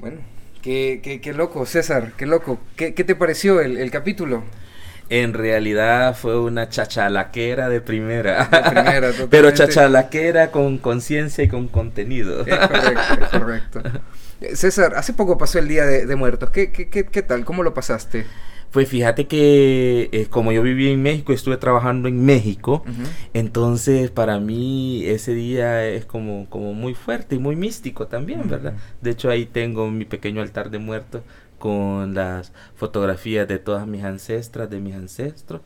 Bueno, qué, qué, qué loco, César, qué loco. ¿Qué, qué te pareció el, el, capítulo? En realidad fue una chachalaquera de primera. De primera Pero chachalaquera con conciencia y con contenido. Es correcto, es correcto. César, hace poco pasó el Día de, de Muertos. ¿Qué, qué, qué, ¿Qué tal? ¿Cómo lo pasaste? Pues fíjate que eh, como yo viví en México, estuve trabajando en México, uh -huh. entonces para mí ese día es como, como muy fuerte y muy místico también, uh -huh. ¿verdad? De hecho ahí tengo mi pequeño altar de muertos con las fotografías de todas mis ancestras, de mis ancestros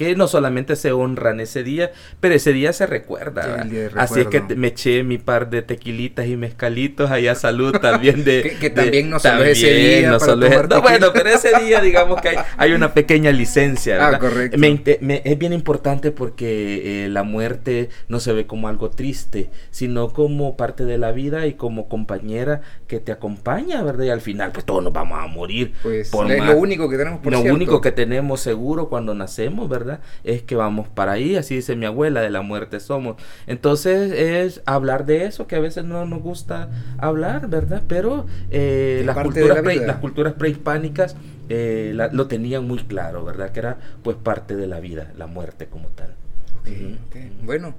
que no solamente se honran ese día, pero ese día se recuerda. Día Así es que me eché mi par de tequilitas y mezcalitos allá salud también de... que, que, también de, no solo también, ese día. No solo es, no, bueno, pero ese día digamos que hay, hay una pequeña licencia. ¿verdad? Ah, correcto. Me, me, es bien importante porque eh, la muerte no se ve como algo triste, sino como parte de la vida y como compañera que te acompaña, ¿verdad? Y al final pues todos nos vamos a morir. Pues por lo, lo único que tenemos por Lo cierto. único que tenemos seguro cuando nacemos, ¿verdad? Es que vamos para ahí, así dice mi abuela, de la muerte somos. Entonces es hablar de eso que a veces no nos gusta hablar, ¿verdad? Pero eh, las, culturas la pre, las, culturas prehispánicas eh, la, lo tenían muy claro, ¿verdad? Que era pues parte de la vida, la muerte como tal. Okay, okay. Bueno,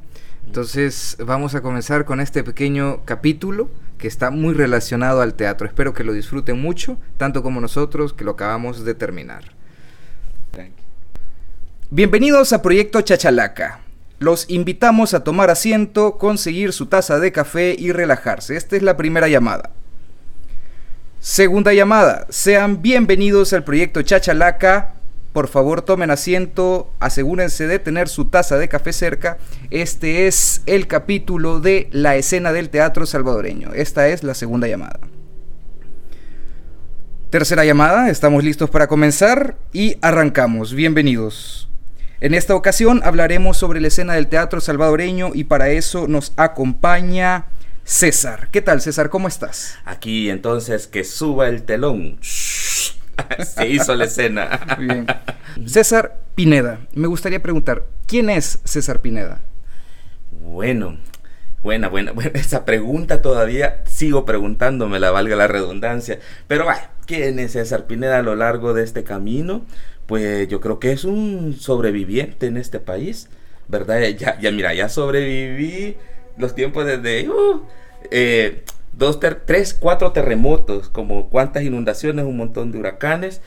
entonces vamos a comenzar con este pequeño capítulo que está muy relacionado al teatro. Espero que lo disfruten mucho, tanto como nosotros que lo acabamos de terminar. Bienvenidos a Proyecto Chachalaca. Los invitamos a tomar asiento, conseguir su taza de café y relajarse. Esta es la primera llamada. Segunda llamada. Sean bienvenidos al Proyecto Chachalaca. Por favor, tomen asiento, asegúrense de tener su taza de café cerca. Este es el capítulo de la escena del teatro salvadoreño. Esta es la segunda llamada. Tercera llamada, estamos listos para comenzar y arrancamos. Bienvenidos. En esta ocasión hablaremos sobre la escena del teatro salvadoreño y para eso nos acompaña César. ¿Qué tal César? ¿Cómo estás? Aquí entonces que suba el telón. Se hizo la escena. Bien. César Pineda, me gustaría preguntar, ¿quién es César Pineda? Bueno, buena, buena, buena. Esa pregunta todavía sigo preguntándome, la valga la redundancia. Pero va, ¿quién es César Pineda a lo largo de este camino? Pues yo creo que es un sobreviviente en este país, ¿verdad? Ya, ya mira, ya sobreviví los tiempos desde uh, eh, dos, ter tres, cuatro terremotos, como cuántas inundaciones, un montón de huracanes.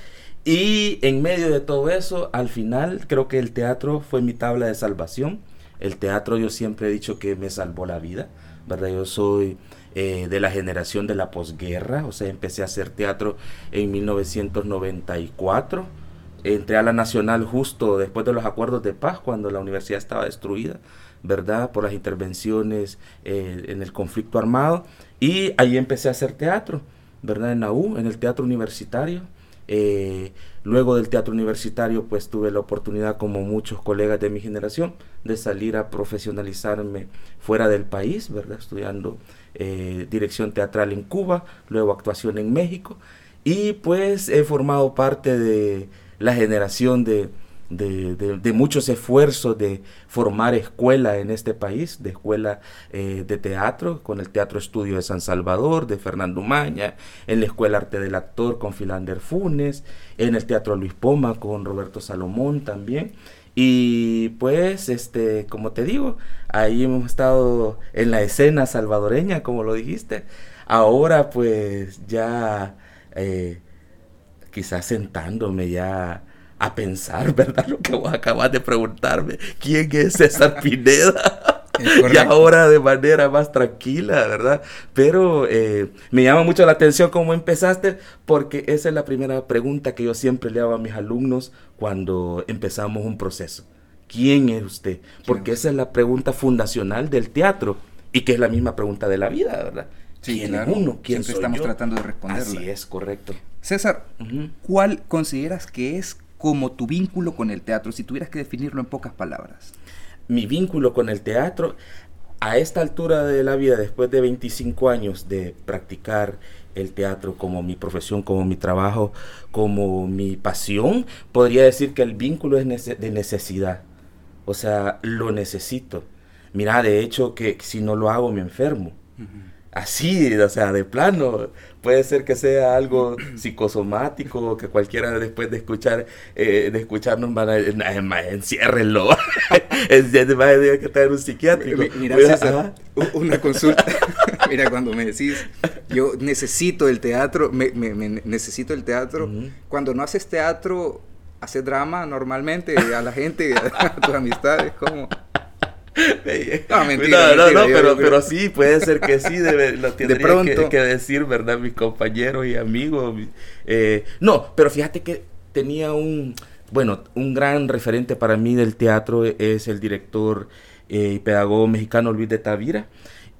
Y en medio de todo eso, al final creo que el teatro fue mi tabla de salvación. El teatro yo siempre he dicho que me salvó la vida, ¿verdad? Yo soy eh, de la generación de la posguerra, o sea, empecé a hacer teatro en 1994 entré a la Nacional justo después de los acuerdos de paz, cuando la universidad estaba destruida, ¿verdad? Por las intervenciones eh, en el conflicto armado. Y ahí empecé a hacer teatro, ¿verdad? En la U, en el teatro universitario. Eh, luego del teatro universitario, pues tuve la oportunidad, como muchos colegas de mi generación, de salir a profesionalizarme fuera del país, ¿verdad? Estudiando eh, dirección teatral en Cuba, luego actuación en México. Y pues he formado parte de la generación de, de, de, muchos esfuerzos de formar escuela en este país, de escuela eh, de teatro, con el Teatro Estudio de San Salvador, de Fernando Maña, en la Escuela Arte del Actor con Filander Funes, en el Teatro Luis Poma con Roberto Salomón también. Y pues, este, como te digo, ahí hemos estado en la escena salvadoreña, como lo dijiste. Ahora pues ya... Eh, quizás sentándome ya a pensar, ¿verdad? Lo que vos acabas de preguntarme, ¿quién es César Pineda? y ahora de manera más tranquila, ¿verdad? Pero eh, me llama mucho la atención cómo empezaste, porque esa es la primera pregunta que yo siempre le hago a mis alumnos cuando empezamos un proceso. ¿Quién es usted? Porque esa es la pregunta fundacional del teatro y que es la misma pregunta de la vida, ¿verdad? Sí, ¿Quién claro. es uno? ¿Quién Siempre soy estamos yo? tratando de responderla. Así es, correcto. César, uh -huh. ¿cuál consideras que es como tu vínculo con el teatro? Si tuvieras que definirlo en pocas palabras. Mi vínculo con el teatro, a esta altura de la vida, después de 25 años de practicar el teatro como mi profesión, como mi trabajo, como mi pasión, podría decir que el vínculo es nece de necesidad. O sea, lo necesito. Mira, de hecho, que si no lo hago me enfermo. Así, o sea, de plano. Puede ser que sea algo psicosomático, que cualquiera después de escuchar, eh, de escucharnos van a decir, enciérrenlo. Debe que estar un psiquiátrico. Mira, César, una consulta. Mira, cuando me decís, yo necesito el teatro, me, necesito el teatro. Cuando no haces teatro, haces drama normalmente a la gente, a tus amistades, ¿cómo? No, mentira, no, no, pero, pero sí, puede ser que sí, debe, lo tendría Que, decir, ¿verdad? Mis compañeros y amigos. Eh, no, pero fíjate que tenía un, bueno, un gran referente para mí del teatro es el director eh, y pedagogo mexicano Luis de Tavira.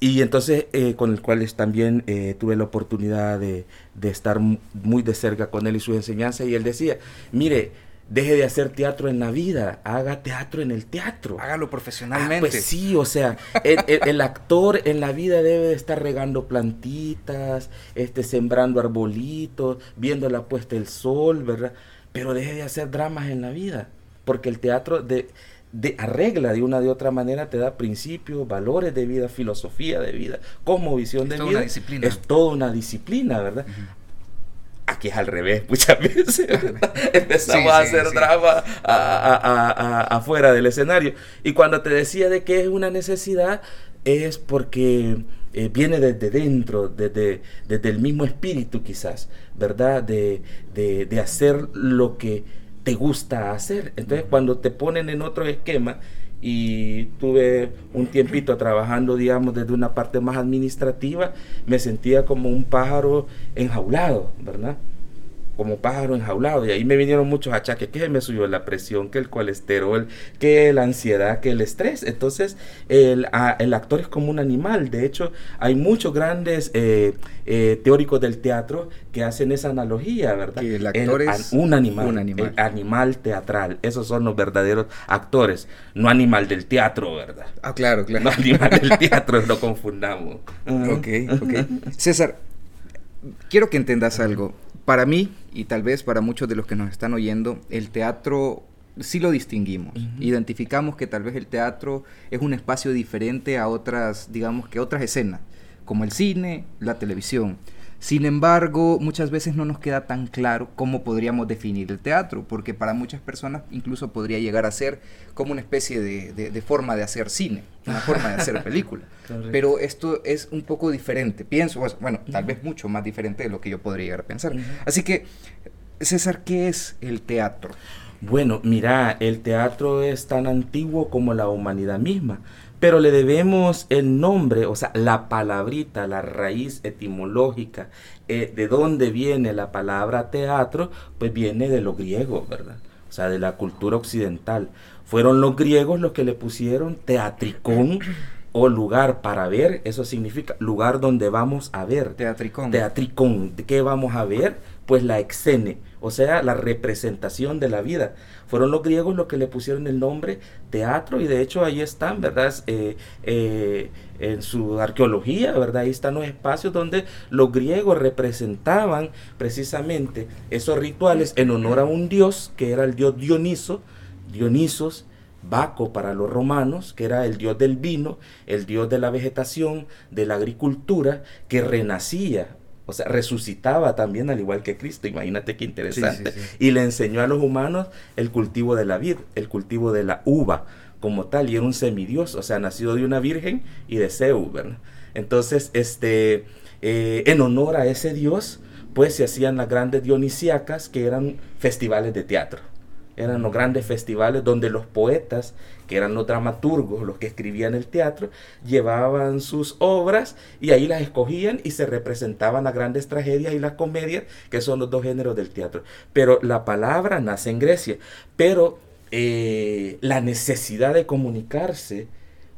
Y entonces, eh, con el cual también tuve la oportunidad de, de, estar muy de cerca con él y sus enseñanzas. Y él decía, mire, Deje de hacer teatro en la vida, haga teatro en el teatro. Hágalo profesionalmente. Ah, pues sí, o sea, el, actor en la vida debe de estar regando plantitas, este, sembrando arbolitos, viendo la puesta del sol, ¿verdad? Pero deje de hacer dramas en la vida, porque el teatro de, de arregla de una de otra manera, te da principios, valores de vida, filosofía de vida, como visión de vida. Es toda una disciplina, ¿verdad? Aquí es al revés, muchas veces. Empezamos a hacer drama afuera del escenario. Y cuando te decía de que es una necesidad, es porque eh, viene desde dentro, desde, desde el mismo espíritu quizás, ¿verdad? De, de, de hacer lo que te gusta hacer. Entonces, cuando te ponen en otro esquema, y tuve un tiempito trabajando, digamos, desde una parte más administrativa, me sentía como un pájaro enjaulado, ¿verdad? Como pájaro enjaulado. Y ahí me vinieron muchos achaques, que me subió la presión, que el colesterol, que la ansiedad, que el estrés. Entonces, el, el actor es como un animal. De hecho, hay muchos grandes eh, eh, teóricos del teatro que hacen esa analogía, ¿verdad? Que el actor es un animal, un animal. animal teatral. Esos son los verdaderos actores, no animal del teatro, ¿verdad? Ah, claro, claro. No animal del teatro, no confundamos. Ok, ok. César, quiero que entendas algo para mí, y tal vez para muchos de los que nos están oyendo, el teatro sí lo distinguimos. Identificamos que tal vez el teatro es un espacio diferente a otras, digamos que otras escenas, como el cine, la televisión. Sin embargo, muchas veces no nos queda tan claro cómo podríamos definir el teatro, porque para muchas personas incluso podría llegar a ser como una especie de, forma de hacer cine, una forma de hacer película. Pero esto es un poco diferente, pienso, bueno, tal vez mucho más diferente de lo que yo podría llegar a pensar. Así que, César, ¿qué es el teatro? Bueno, mira, el teatro es tan antiguo como la humanidad misma pero le debemos el nombre, o sea, la palabrita, la raíz etimológica, eh, de dónde viene la palabra teatro, pues viene de lo griego, ¿verdad? O sea, de la cultura occidental. Fueron los griegos los que le pusieron teatricón o lugar para ver, eso significa lugar donde vamos a ver. Teatricón. Teatricón. ¿Qué vamos a ver? Pues la exene, o sea, la representación de la vida. Fueron los griegos los que le pusieron el nombre teatro y de hecho ahí están, ¿verdad? Eh, eh, en su arqueología, ¿verdad? Ahí están los espacios donde los griegos representaban precisamente esos rituales en honor a un dios que era el dios Dioniso, Dionisos, Baco para los romanos, que era el dios del vino, el dios de la vegetación, de la agricultura, que renacía o sea, resucitaba también al igual que Cristo. Imagínate qué interesante. Y le enseñó a los humanos el cultivo de la vid, el cultivo de la uva como tal. Y era un semidios, o sea, nacido de una virgen y de Zeus, ¿verdad? Entonces, este, eh, en honor a ese dios, pues se hacían las grandes dionisíacas, que eran festivales de teatro eran los grandes festivales donde los poetas, que eran los dramaturgos, los que escribían el teatro, llevaban sus obras y ahí las escogían y se representaban las grandes tragedias y las comedias, que son los dos géneros del teatro. Pero la palabra nace en Grecia, pero eh, la necesidad de comunicarse,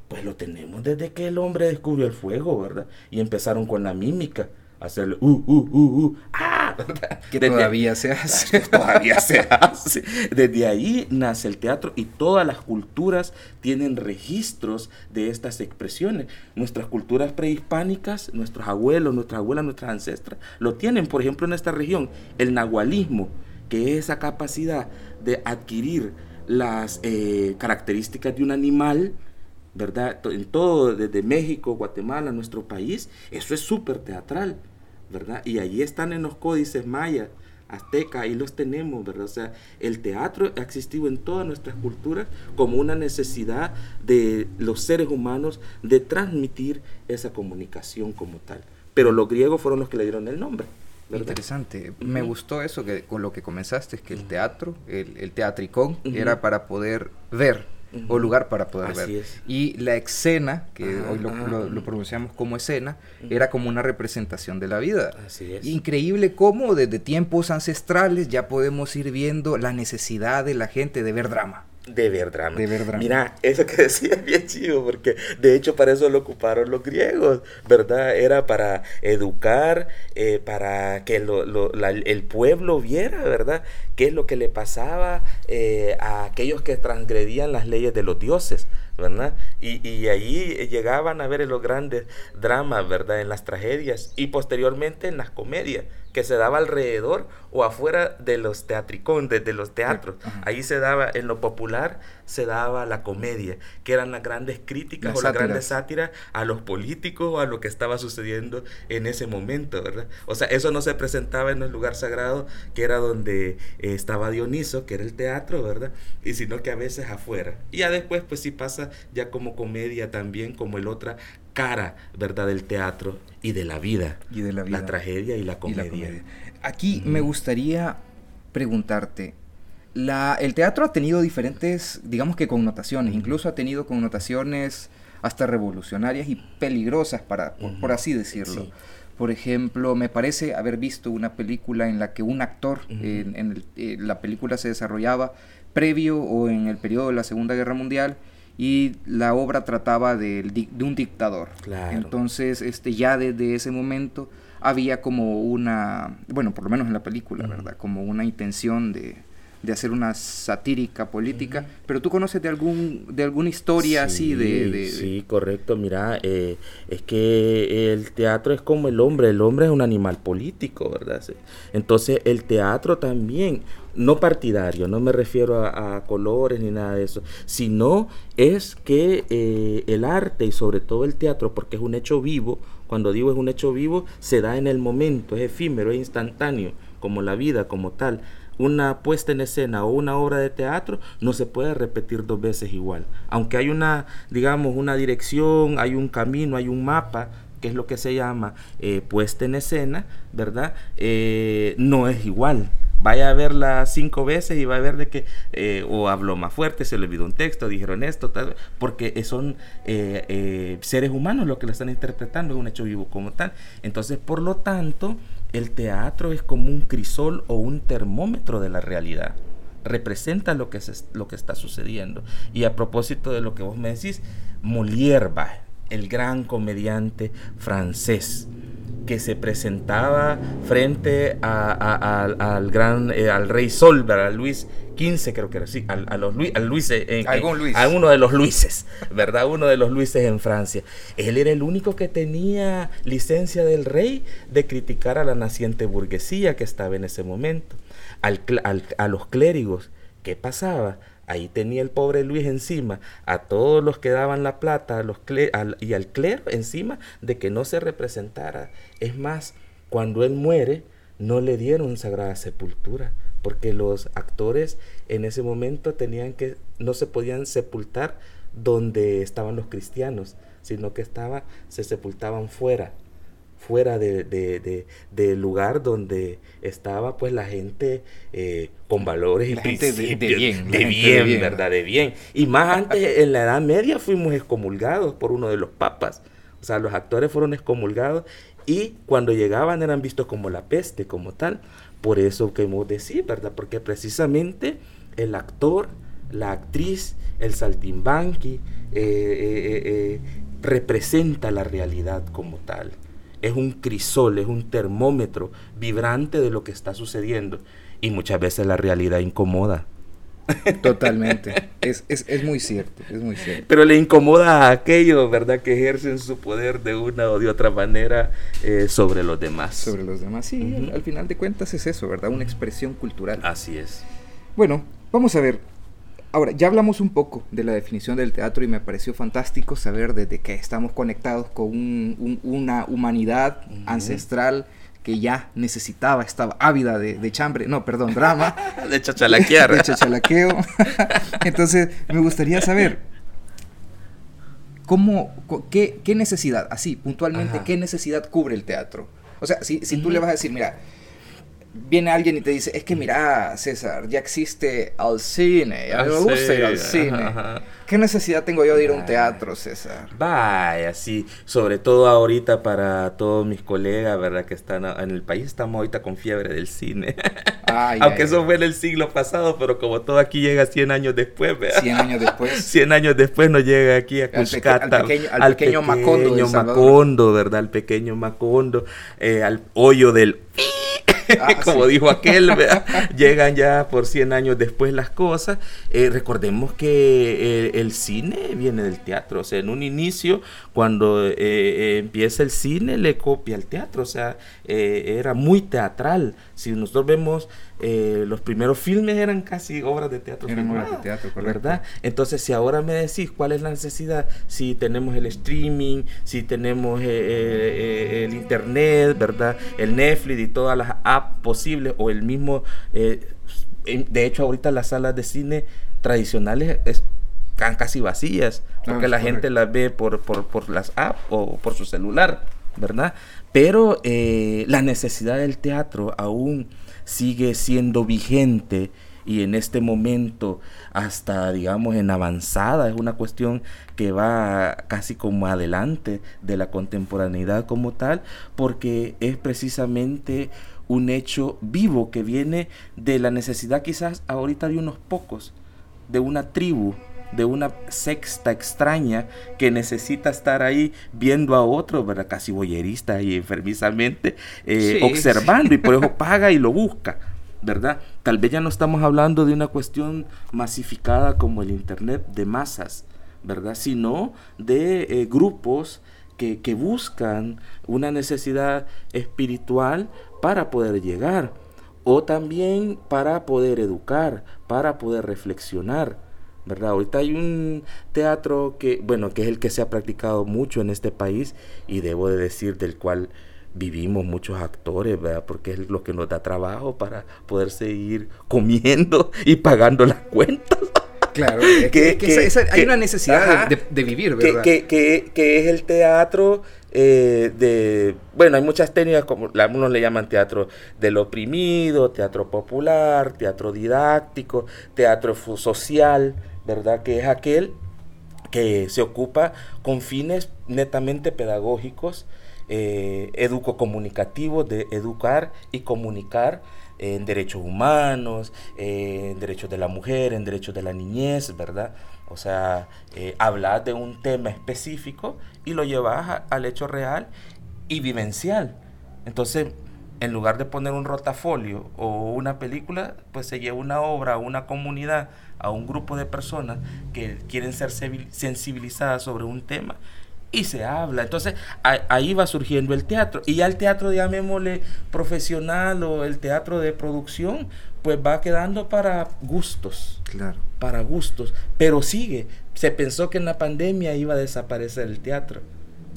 pues lo tenemos desde que el hombre descubrió el fuego, ¿verdad? Y empezaron con la mímica hacerle uh, uh, uh, uh, ah, que todavía se hace. todavía se hace. Desde ahí nace el teatro y todas las culturas tienen registros de estas expresiones. Nuestras culturas prehispánicas, nuestros abuelos, nuestras abuelas, nuestras ancestras, lo tienen, por ejemplo, en esta región, el nahualismo, que es esa capacidad de adquirir las eh, características de un animal ¿verdad? En todo, desde México, Guatemala, nuestro país, eso es súper teatral, ¿verdad? Y ahí están en los códices mayas, azteca, ahí los tenemos, ¿verdad? O sea, el teatro ha existido en todas nuestras culturas como una necesidad de los seres humanos de transmitir esa comunicación como tal. Pero los griegos fueron los que le dieron el nombre. Interesante. Me gustó eso que con lo que comenzaste, es que el teatro, el, el teatricón, era para poder ver o lugar para poder ver. Y la escena, que hoy lo, pronunciamos como escena, era como una representación de la vida. Increíble cómo desde tiempos ancestrales ya podemos ir viendo la necesidad de la gente de ver drama. De ver drama. Mira, eso que decía es bien chido, porque de hecho para eso lo ocuparon los griegos, ¿verdad? Era para educar, eh, para que el pueblo viera, ¿verdad? ¿Qué es lo que le pasaba eh, a aquellos que transgredían las leyes de los dioses? ¿verdad? Y, y allí llegaban a ver los grandes dramas, ¿verdad? En las tragedias y posteriormente en las comedias que se daba alrededor o afuera de los teatricones, de los teatros. Ahí se daba, en lo popular, se daba la comedia, que eran las grandes críticas o las grandes sátiras a los políticos o a lo que estaba sucediendo en ese momento, ¿verdad? O sea, eso no se presentaba en el lugar sagrado, que era donde eh, estaba Dioniso, que era el teatro, ¿verdad? Y sino que a veces afuera. Y ya después, pues sí pasa ya como comedia también, como el otra cara, ¿verdad?, del teatro y de la vida. Y de la vida. La tragedia y la comedia. Aquí me gustaría preguntarte, la, el teatro ha tenido diferentes, digamos que connotaciones, incluso ha tenido connotaciones hasta revolucionarias y peligrosas, para, por, así decirlo. Por ejemplo, me parece haber visto una película en la que un actor, en, eh, la película se desarrollaba previo o en el periodo de la Segunda Guerra Mundial y la obra trataba de, de un dictador. Entonces, este, ya desde ese momento había como una, bueno, por lo menos en la película, ¿verdad? Como una intención de, de hacer una satírica política, pero tú conoces de algún de alguna historia así de, Sí, correcto, mira, eh, es que el teatro es como el hombre, el hombre es un animal político, ¿verdad? Entonces el teatro también, no partidario, no me refiero a, colores ni nada de eso, sino es que eh, el arte y sobre todo el teatro, porque es un hecho vivo, cuando digo es un hecho vivo, se da en el momento, es efímero, es instantáneo, como la vida, como tal una puesta en escena o una obra de teatro no se puede repetir dos veces igual. Aunque hay una, digamos, una dirección, hay un camino, hay un mapa, que es lo que se llama eh, puesta en escena, ¿verdad? Eh, no es igual. Vaya a verla cinco veces y va a ver de que eh, o habló más fuerte, se le olvidó un texto, dijeron esto, tal, porque son seres humanos los que lo están interpretando, es un hecho vivo como tal. Entonces, por lo tanto, el teatro es como un crisol o un termómetro de la realidad. Representa lo que, lo que está sucediendo. Y a propósito de lo que vos me decís, Molière, el gran comediante francés, que se presentaba frente al gran eh, al rey Sol, a Luis XV creo que era, sí, a, los Luis, al Luis, en, a uno de los Luises, ¿verdad? Uno de los Luises en Francia. Él era el único que tenía licencia del rey de criticar a la naciente burguesía que estaba en ese momento, al, a los clérigos. ¿Qué pasaba? Ahí tenía el pobre Luis encima a todos los que daban la plata los y al clero encima de que no se representara. Es más, cuando él muere, no le dieron sagrada sepultura, porque los actores en ese momento tenían que, no se podían sepultar donde estaban los cristianos, sino que estaba, se sepultaban fuera, fuera del de, lugar donde estaba pues la gente eh, con valores y principios de, bien, de bien, ¿verdad? De bien. Y más antes, en la Edad Media fuimos excomulgados por uno de los papas. O sea, los actores fueron excomulgados y cuando llegaban eran vistos como la peste, como tal. Por eso que hemos decir, ¿verdad? Porque precisamente el actor, la actriz, el saltimbanqui, eh, eh, representa la realidad como tal es un crisol, es un termómetro vibrante de lo que está sucediendo. Y muchas veces la realidad incomoda. Totalmente. Es, muy cierto, es muy cierto. Pero le incomoda a aquellos, ¿verdad?, que ejercen su poder de una o de otra manera eh, sobre los demás. Sobre los demás, sí. al, final de cuentas es eso, ¿verdad? Una expresión cultural. Así es. Bueno, vamos a ver. Ahora, ya hablamos un poco de la definición del teatro y me pareció fantástico saber desde que estamos conectados con una humanidad ancestral que ya necesitaba, estaba ávida de, chambre, no, perdón, drama. de chachalaquear. de chachalaqueo. Entonces, me gustaría saber, ¿cómo, qué, necesidad, así, puntualmente, qué necesidad cubre el teatro? O sea, si, si tú le vas a decir, mira, viene alguien y te dice, es que mira, César, ya existe al cine, ya me gusta ir al cine. ¿Qué necesidad tengo yo de ir a un teatro, César? Vaya, sí, sobre todo ahorita para todos mis colegas, ¿verdad? Que están en el país, estamos ahorita con fiebre del cine. Aunque eso fue en el siglo pasado, pero como todo aquí llega 100 años después, ¿verdad? 100 años después. 100 años después nos llega aquí a Cuscata. Al, pequeño, al, pequeño, Macondo. Macondo, ¿verdad? Al pequeño Macondo, eh, al hoyo del Ah, como dijo aquel, llegan ya por 100 años después las cosas. Eh, recordemos que eh, el cine viene del teatro, o sea, en un inicio, cuando eh, empieza el cine, le copia el teatro, o sea, era muy teatral. Si nosotros vemos los primeros filmes eran casi obras de teatro. Eran obras de teatro, ¿verdad? Entonces, si ahora me decís cuál es la necesidad, si tenemos el streaming, si tenemos el internet, ¿verdad? El Netflix y todas las apps posible o el mismo, eh, de hecho ahorita las salas de cine tradicionales están casi vacías porque ah, la gente las ve por, por, las apps o por su celular, ¿verdad? Pero eh, la necesidad del teatro aún sigue siendo vigente y en este momento hasta digamos en avanzada es una cuestión que va casi como adelante de la contemporaneidad como tal porque es precisamente un hecho vivo que viene de la necesidad quizás ahorita de unos pocos, de una tribu, de una sexta extraña que necesita estar ahí viendo a otro, ¿verdad? Casi boyerista y enfermizamente eh, observando y por eso paga y lo busca, ¿verdad? Tal vez ya no estamos hablando de una cuestión masificada como el Internet de masas, ¿verdad? Sino de eh, grupos que, que buscan una necesidad espiritual para poder llegar o también para poder educar, para poder reflexionar, ¿verdad? Ahorita hay un teatro que, bueno, que es el que se ha practicado mucho en este país y debo de decir del cual vivimos muchos actores, ¿verdad? Porque es lo que nos da trabajo para poder seguir comiendo y pagando las cuentas. Claro, que, hay una necesidad de, vivir, ¿verdad? Que, es el teatro eh, de, bueno, hay muchas técnicas, como algunos le llaman teatro del oprimido, teatro popular, teatro didáctico, teatro social, ¿verdad? Que es aquel que se ocupa con fines netamente pedagógicos, eh, educo-comunicativos, de educar y comunicar en derechos humanos, en derechos de la mujer, en derechos de la niñez, ¿verdad? O sea, eh, hablas de un tema específico y lo llevas al hecho real y vivencial. Entonces, en lugar de poner un rotafolio o una película, pues se lleva una obra a una comunidad, a un grupo de personas que quieren ser sensibilizadas sobre un tema y se habla. Entonces ahí va surgiendo el teatro. Y ya el teatro, llamémosle profesional o el teatro de producción, pues va quedando para gustos. Claro. Para gustos. Pero sigue. Se pensó que en la pandemia iba a desaparecer el teatro.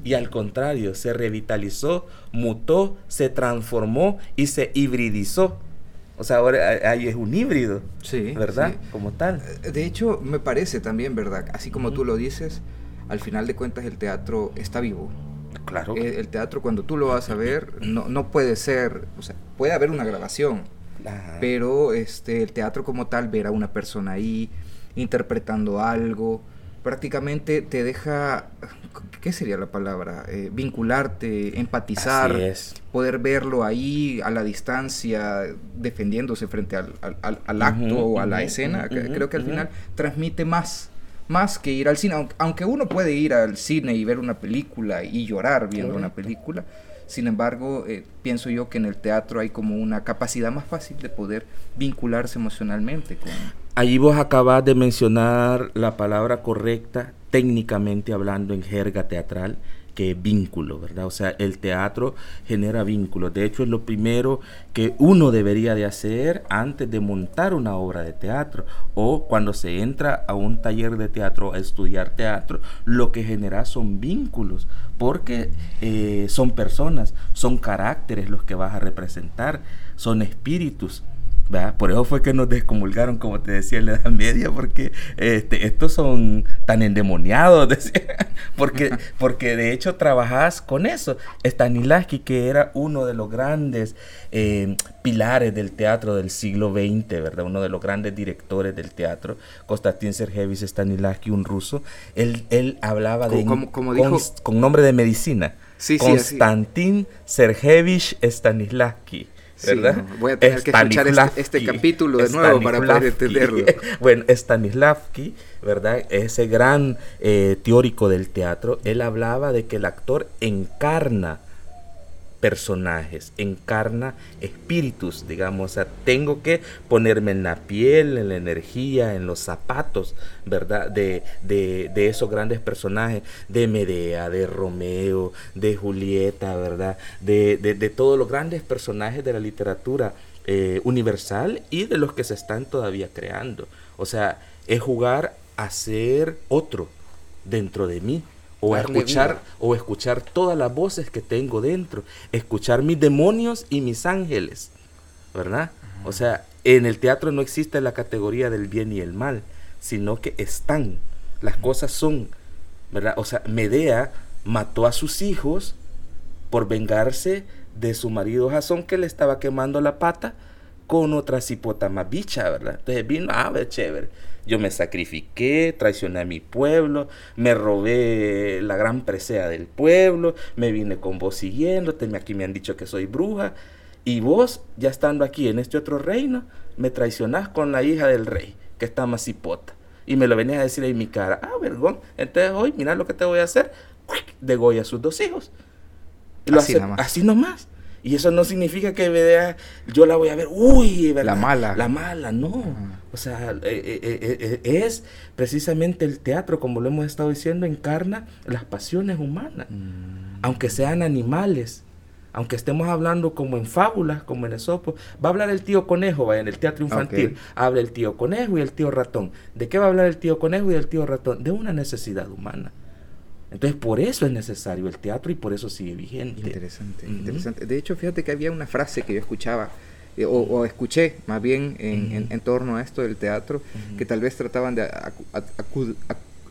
Y al contrario, se revitalizó, mutó, se transformó y se hibridizó. O sea, ahora ahí es un híbrido. Sí. ¿Verdad? Como tal. De hecho, me parece también, ¿verdad? Así como tú lo dices, al final de cuentas el teatro está vivo. Claro. El, teatro cuando tú lo vas a ver no, no puede ser, o sea, puede haber una grabación, pero este, el teatro como tal, ver a una persona ahí interpretando algo, prácticamente te deja, ¿qué sería la palabra? Eh, vincularte, empatizar, poder verlo ahí a la distancia, defendiéndose frente al, al, acto o a la escena. Creo que al final transmite más más que ir al cine, aunque uno puede ir al cine y ver una película y llorar viendo una película, sin embargo, eh, pienso yo que en el teatro hay como una capacidad más fácil de poder vincularse emocionalmente con... Allí vos acabas de mencionar la palabra correcta, técnicamente hablando en jerga teatral, que vínculo, ¿verdad? O sea, el teatro genera vínculos. De hecho, es lo primero que uno debería de hacer antes de montar una obra de teatro o cuando se entra a un taller de teatro a estudiar teatro, lo que genera son vínculos, porque eh, son personas, son caracteres los que vas a representar, son espíritus. Por eso fue que nos descomulgaron, como te decía, en la Edad Media, porque este, estos son tan endemoniados, porque, porque de hecho trabajás con eso. Stanislavski, que era uno de los grandes eh, pilares del teatro del siglo XX, ¿verdad? Uno de los grandes directores del teatro, Konstantin Sergevich Stanislavski, un ruso, él, él hablaba de... Como, como dijo... con, nombre de medicina. Sí, Konstantin Sergevich Stanislavski. ¿Verdad? voy a tener que escuchar este, este capítulo de nuevo para poder entenderlo. bueno, Stanislavski, ¿verdad? Ese gran eh, teórico del teatro, él hablaba de que el actor encarna personajes, encarna espíritus, digamos, o sea, tengo que ponerme en la piel, en la energía, en los zapatos, ¿verdad? De, de, de esos grandes personajes, de Medea, de Romeo, de Julieta, ¿verdad? De, de todos los grandes personajes de la literatura eh, universal y de los que se están todavía creando. O sea, es jugar a ser otro dentro de mí, o escuchar o escuchar todas las voces que tengo dentro, escuchar mis demonios y mis ángeles, ¿verdad? O sea, en el teatro no existe la categoría del bien y el mal, sino que están, las cosas son, ¿verdad? O sea, Medea mató a sus hijos por vengarse de su marido Jasón que le estaba quemando la pata con otra cipota más bicha, ¿verdad? Entonces vino, ah, ver, chévere yo me sacrifiqué, traicioné a mi pueblo, me robé la gran presea del pueblo, me vine con vos siguiéndote, aquí me han dicho que soy bruja, y vos, ya estando aquí en este otro reino, me traicionás con la hija del rey, que está más hipota. Y me lo venías a decir en mi cara, ah, vergón, entonces hoy, mira lo que te voy a hacer, degolla a sus dos hijos. Lo así, nomás. así nomás. Y eso no significa que vea, yo la voy a ver, uy, la mala. La mala, no. O sea, eh, eh, eh, es precisamente el teatro, como lo hemos estado diciendo, encarna las pasiones humanas. Mm. Aunque sean animales, aunque estemos hablando como en fábulas, como en Esopo, va a hablar el tío conejo, vaya, en el teatro infantil, habla el tío conejo y el tío ratón. ¿De qué va a hablar el tío conejo y el tío ratón? De una necesidad humana. Entonces, por eso es necesario el teatro y por eso sigue vigente. Interesante, interesante. De hecho, fíjate que había una frase que yo escuchaba, eh, o, escuché más bien en, torno a esto del teatro, que tal vez trataban de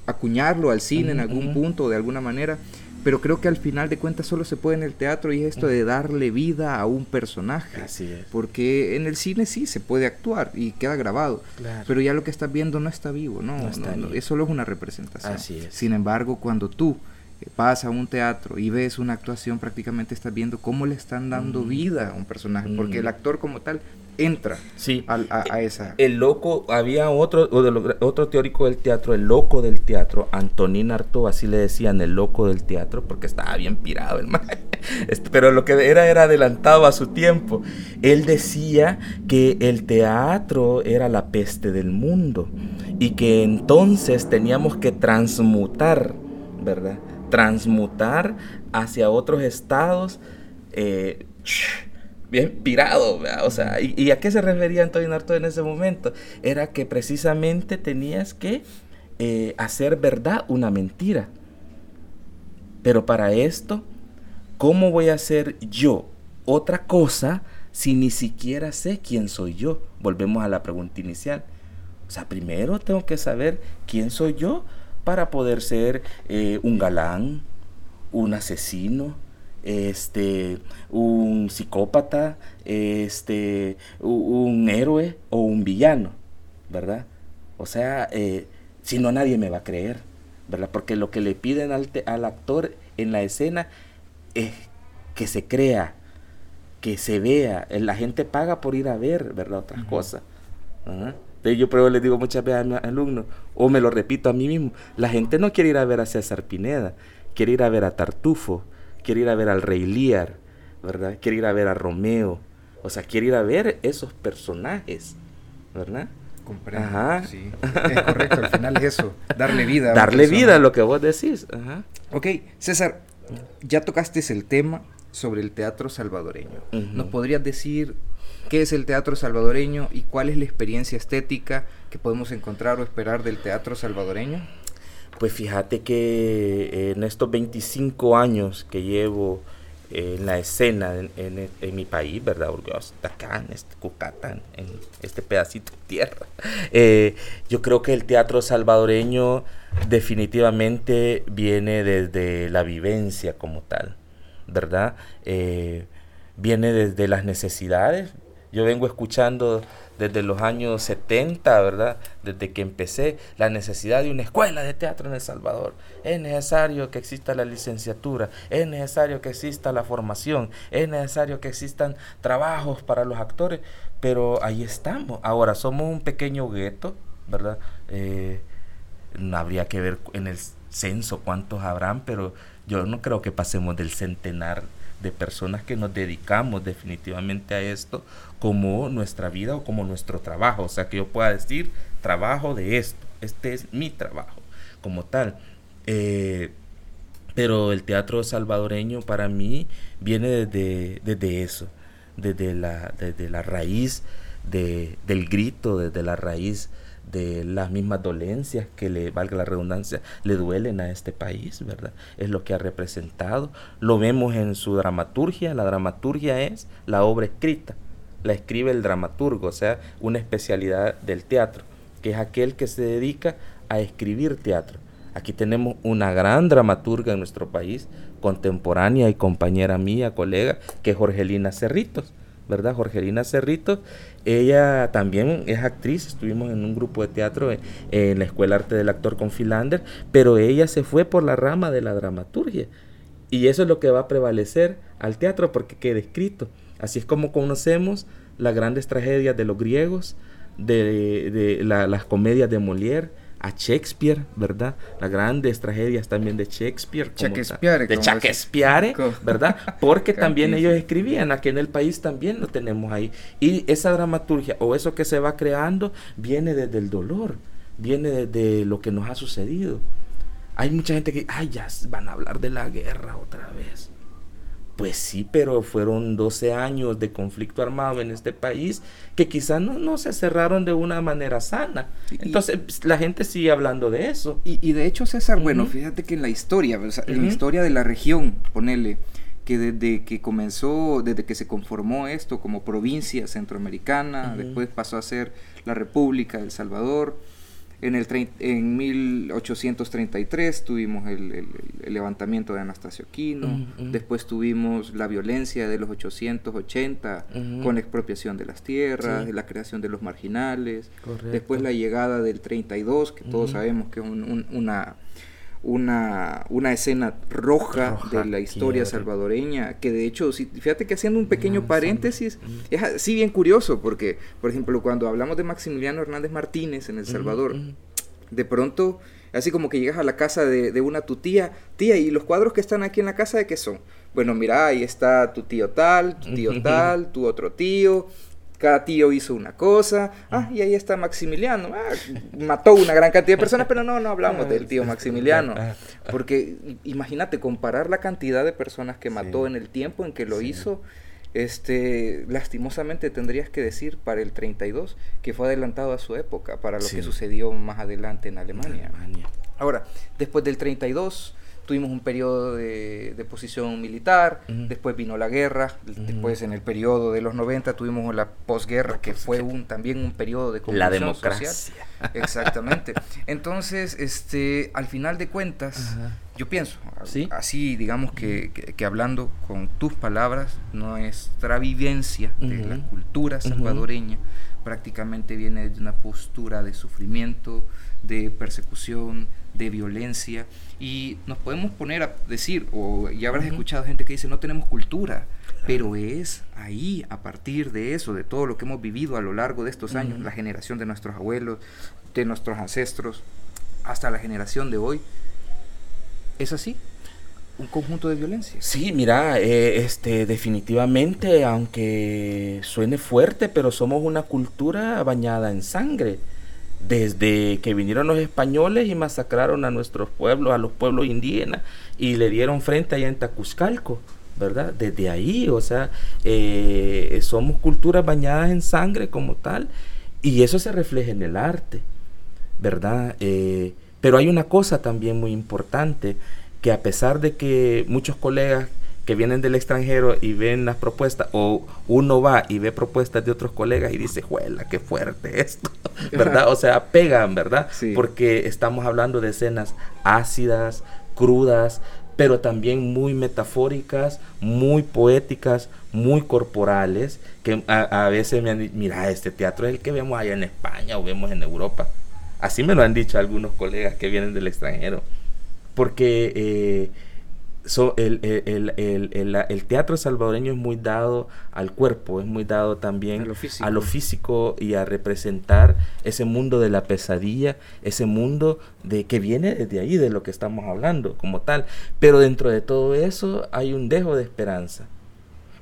acuñarlo al cine en algún punto, de alguna manera, pero creo que al final de cuentas solo se puede en el teatro y es esto de darle vida a un personaje. Así es. Porque en el cine sí se puede actuar y queda grabado, pero ya lo que estás viendo no está vivo, no, no, eso solo es una representación. Así es. Sin embargo, cuando tú eh, vas a un teatro y ves una actuación, prácticamente estás viendo cómo le están dando vida a un personaje, porque el actor como tal entra sí. a, esa. El loco, había otro, otro teórico del teatro, el loco del teatro, Antonín Artaud, así le decían, el loco del teatro, porque estaba bien pirado el este, Pero lo que era era adelantado a su tiempo. Él decía que el teatro era la peste del mundo y que entonces teníamos que transmutar, ¿verdad? Transmutar hacia otros estados. Eh, bien pirado, o sea, ¿y, a qué se refería Antonio Arto en ese momento? Era que precisamente tenías que eh, hacer verdad una mentira. Pero para esto, ¿cómo voy a hacer yo otra cosa si ni siquiera sé quién soy yo? Volvemos a la pregunta inicial. O sea, primero tengo que saber quién soy yo para poder ser eh, un galán, un asesino, este, un psicópata, este, un héroe o un villano, ¿verdad? O sea, eh, si no nadie me va a creer, ¿verdad? Porque lo que le piden al, al, actor en la escena es que se crea, que se vea. La gente paga por ir a ver, ¿verdad? Otras cosas. yo pero les digo muchas veces a mis alumnos, o me lo repito a mí mismo, la gente no quiere ir a ver a César Pineda, quiere ir a ver a Tartufo, quiere ir a ver al rey Lear, ¿verdad? Quiere ir a ver a Romeo, o sea, quiere ir a ver esos personajes, ¿verdad? Comprendo. Ajá. Sí, es correcto, al final es eso, darle vida. darle vida a lo que vos decís. Ajá. Ok, César, Ya tocaste el tema sobre el teatro salvadoreño. ¿Nos podrías decir qué es el teatro salvadoreño y cuál es la experiencia estética que podemos encontrar o esperar del teatro salvadoreño? Pues fíjate que en estos 25 años que llevo en la escena en, mi país, ¿verdad? Porque acá en este Cucatán, en este pedacito de tierra. Eh, yo creo que el teatro salvadoreño definitivamente viene desde la vivencia como tal, ¿verdad? Eh, viene desde las necesidades. Yo vengo escuchando desde los años 70, ¿verdad? Desde que empecé la necesidad de una escuela de teatro en El Salvador. Es necesario que exista la licenciatura, es necesario que exista la formación, es necesario que existan trabajos para los actores, pero ahí estamos. Ahora somos un pequeño gueto, ¿verdad? Eh, habría que ver en el censo cuántos habrán, pero yo no creo que pasemos del centenar de personas que nos dedicamos definitivamente a esto como nuestra vida o como nuestro trabajo. O sea, que yo pueda decir, trabajo de esto, este es mi trabajo como tal. Eh, pero el teatro salvadoreño para mí viene desde, desde eso, desde la, desde la raíz de, del grito, desde la raíz de las mismas dolencias que le, valga la redundancia, le duelen a este país, ¿verdad? Es lo que ha representado. Lo vemos en su dramaturgia. La dramaturgia es la obra escrita. La escribe el dramaturgo, o sea, una especialidad del teatro, que es aquel que se dedica a escribir teatro. Aquí tenemos una gran dramaturga en nuestro país, contemporánea y compañera mía, colega, que es Jorgelina Cerritos ¿verdad? Jorgelina Cerrito. Ella también es actriz, estuvimos en un grupo de teatro en, la Escuela Arte del Actor con Philander, pero ella se fue por la rama de la dramaturgia. Y eso es lo que va a prevalecer al teatro porque queda escrito. Así es como conocemos las grandes tragedias de los griegos, de, las comedias de Molière, a Shakespeare, ¿verdad? Las grandes tragedias también de Shakespeare. Shakespeare. De Shakespeare, ¿verdad? Porque también ellos escribían, aquí en el país también lo tenemos ahí. Y esa dramaturgia o eso que se va creando viene desde el dolor, viene desde lo que nos ha sucedido. Hay mucha gente que, ay, ya van a hablar de la guerra otra vez. Pues sí, pero fueron 12 años de conflicto armado en este país que quizás no, no se cerraron de una manera sana. Entonces la gente sigue hablando de eso. Y, de hecho, César, bueno, fíjate que en la historia, en la historia de la región, ponele, que desde que comenzó, desde que se conformó esto como provincia centroamericana, después pasó a ser la República de El Salvador, en, el en 1833 tuvimos el, levantamiento de Anastasio Quino, después tuvimos la violencia de los 880 con la expropiación de las tierras, la creación de los marginales, después la llegada del 32, que todos sabemos que es una una, una escena roja, de la historia salvadoreña, que de hecho, si, fíjate que haciendo un pequeño paréntesis, es así bien curioso, porque, por ejemplo, cuando hablamos de Maximiliano Hernández Martínez en El Salvador, de pronto, así como que llegas a la casa de, de, una tu tía, tía, ¿y los cuadros que están aquí en la casa de qué son? Bueno, mira, ahí está tu tío tal, tu tío tal, tu otro tío, cada tío hizo una cosa, ah, y ahí está Maximiliano, ah, mató una gran cantidad de personas, pero no, no hablamos del tío Maximiliano, porque imagínate comparar la cantidad de personas que mató en el tiempo en que lo hizo, este, lastimosamente tendrías que decir para el 32 que fue adelantado a su época, para lo que sucedió más adelante en Alemania. Ahora, después del 32 tuvimos un periodo de, de posición militar, después vino la guerra, después en el periodo de los 90 tuvimos la posguerra, que fue un, también un periodo de La democracia. Exactamente. Entonces, este, al final de cuentas, yo pienso, así digamos que, que, hablando con tus palabras, nuestra vivencia de la cultura salvadoreña prácticamente viene de una postura de sufrimiento, de persecución, de violencia. Y nos podemos poner a decir, o ya habrás escuchado gente que dice, no tenemos cultura, pero es ahí, a partir de eso, de todo lo que hemos vivido a lo largo de estos años, la generación de nuestros abuelos, de nuestros ancestros, hasta la generación de hoy, es así, un conjunto de violencia. Sí, mira, eh, este, definitivamente, aunque suene fuerte, pero somos una cultura bañada en sangre. Desde que vinieron los españoles y masacraron a nuestros pueblos, a los pueblos indígenas, y le dieron frente allá en Tacuzcalco, ¿verdad? Desde ahí, o sea, eh, somos culturas bañadas en sangre como tal, y eso se refleja en el arte, ¿verdad? Eh, pero hay una cosa también muy importante, que a pesar de que muchos colegas que vienen del extranjero y ven las propuestas, o uno va y ve propuestas de otros colegas y dice, juela, qué fuerte esto, ¿verdad? O sea, pegan, ¿verdad? Porque estamos hablando de escenas ácidas, crudas, pero también muy metafóricas, muy poéticas, muy corporales, que a, veces me han dicho, mira, este teatro es el que vemos allá en España o vemos en Europa. Así me lo han dicho algunos colegas que vienen del extranjero. Porque eh, el, teatro salvadoreño es muy dado al cuerpo, es muy dado también a lo, físico. y a representar ese mundo de la pesadilla, ese mundo de que viene desde ahí, de lo que estamos hablando como tal. Pero dentro de todo eso hay un dejo de esperanza.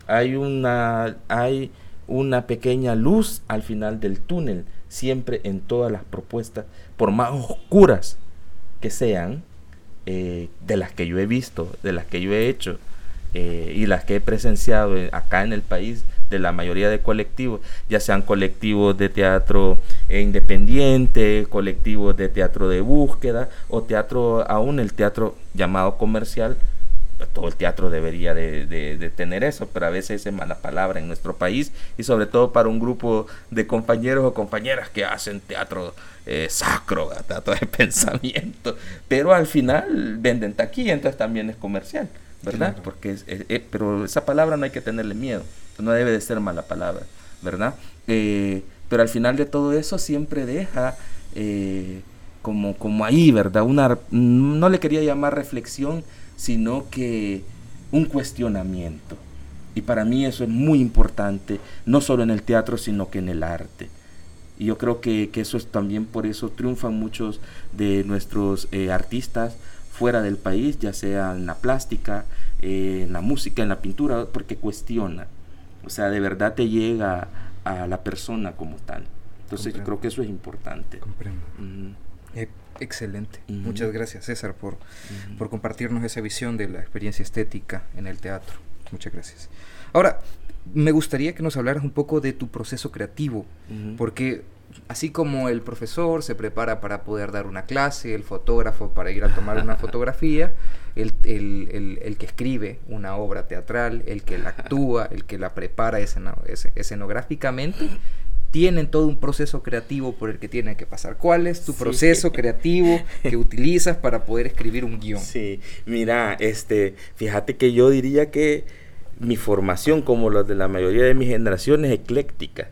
Hay una, hay una pequeña luz al final del túnel, siempre en todas las propuestas, por más oscuras que sean, eh, de las que yo he visto, de las que yo he hecho eh, y las que he presenciado acá en el país, de la mayoría de colectivos, ya sean colectivos de teatro eh, independiente, colectivos de teatro de búsqueda o teatro, aún el teatro llamado comercial, todo el teatro debería de, tener eso, pero a veces es mala palabra en nuestro país y sobre todo para un grupo de compañeros o compañeras que hacen teatro eh, sacro, teatro de pensamiento, pero al final venden taquilla, entonces también es comercial, ¿verdad? Porque eh, pero esa palabra no hay que tenerle miedo, no debe de ser mala palabra, ¿verdad? Eh, pero al final de todo eso siempre deja como, como ahí, ¿verdad? Una, no le quería llamar reflexión, sino que un cuestionamiento. Y para mí eso es muy importante, no solo en el teatro, sino que en el arte. Y yo creo que, eso es también por eso triunfan muchos de nuestros eh, artistas fuera del país, ya sea en la plástica, eh, en la música, en la pintura, porque cuestiona. O sea, de verdad te llega a la persona como tal. Entonces yo creo que eso es importante. Comprendo. Excelente. Muchas gracias, César, por, por compartirnos esa visión de la experiencia estética en el teatro. Muchas gracias. Ahora, me gustaría que nos hablaras un poco de tu proceso creativo, porque así como el profesor se prepara para poder dar una clase, el fotógrafo para ir a tomar una fotografía, el, el, que escribe una obra teatral, el que la actúa, el que la prepara escenográficamente, tienen todo un proceso creativo por el que tienen que pasar. ¿Cuál es tu proceso creativo que utilizas para poder escribir un guion? Sí, mira, este, fíjate que yo diría que mi formación, como la de la mayoría de mi generación, es ecléctica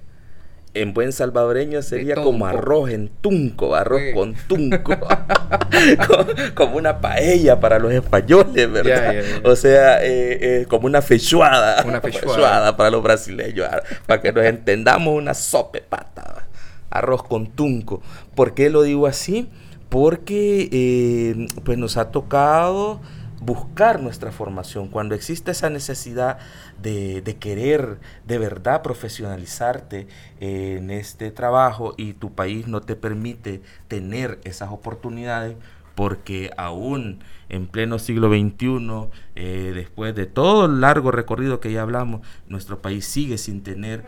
en buen salvadoreño sería como arroz en tunco, arroz con tunco, como, una paella para los españoles, ¿verdad? O sea, eh, eh, como una fechuada, una fechuada. para los brasileños, para que nos entendamos una sope pata, arroz con tunco. ¿Por qué lo digo así? Porque eh, pues nos ha tocado buscar nuestra formación, cuando existe esa necesidad de, querer de verdad profesionalizarte en este trabajo y tu país no te permite tener esas oportunidades, porque aún en pleno siglo XXI, eh, después de todo el largo recorrido que ya hablamos, nuestro país sigue sin tener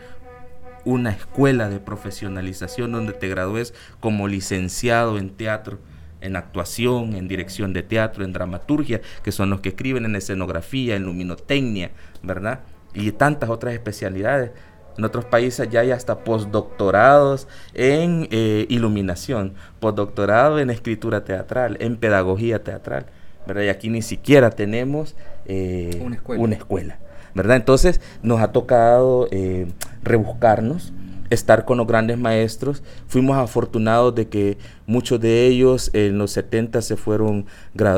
una escuela de profesionalización donde te gradúes como licenciado en teatro en actuación, en dirección de teatro, en dramaturgia, que son los que escriben en escenografía, en luminotecnia, ¿verdad? Y tantas otras especialidades. En otros países ya hay hasta postdoctorados en eh, iluminación, postdoctorado en escritura teatral, en pedagogía teatral, ¿verdad? Y aquí ni siquiera tenemos eh, una, escuela. ¿verdad? Entonces nos ha tocado eh, rebuscarnos estar con los grandes maestros. Fuimos afortunados de que muchos de ellos en los 70 se fueron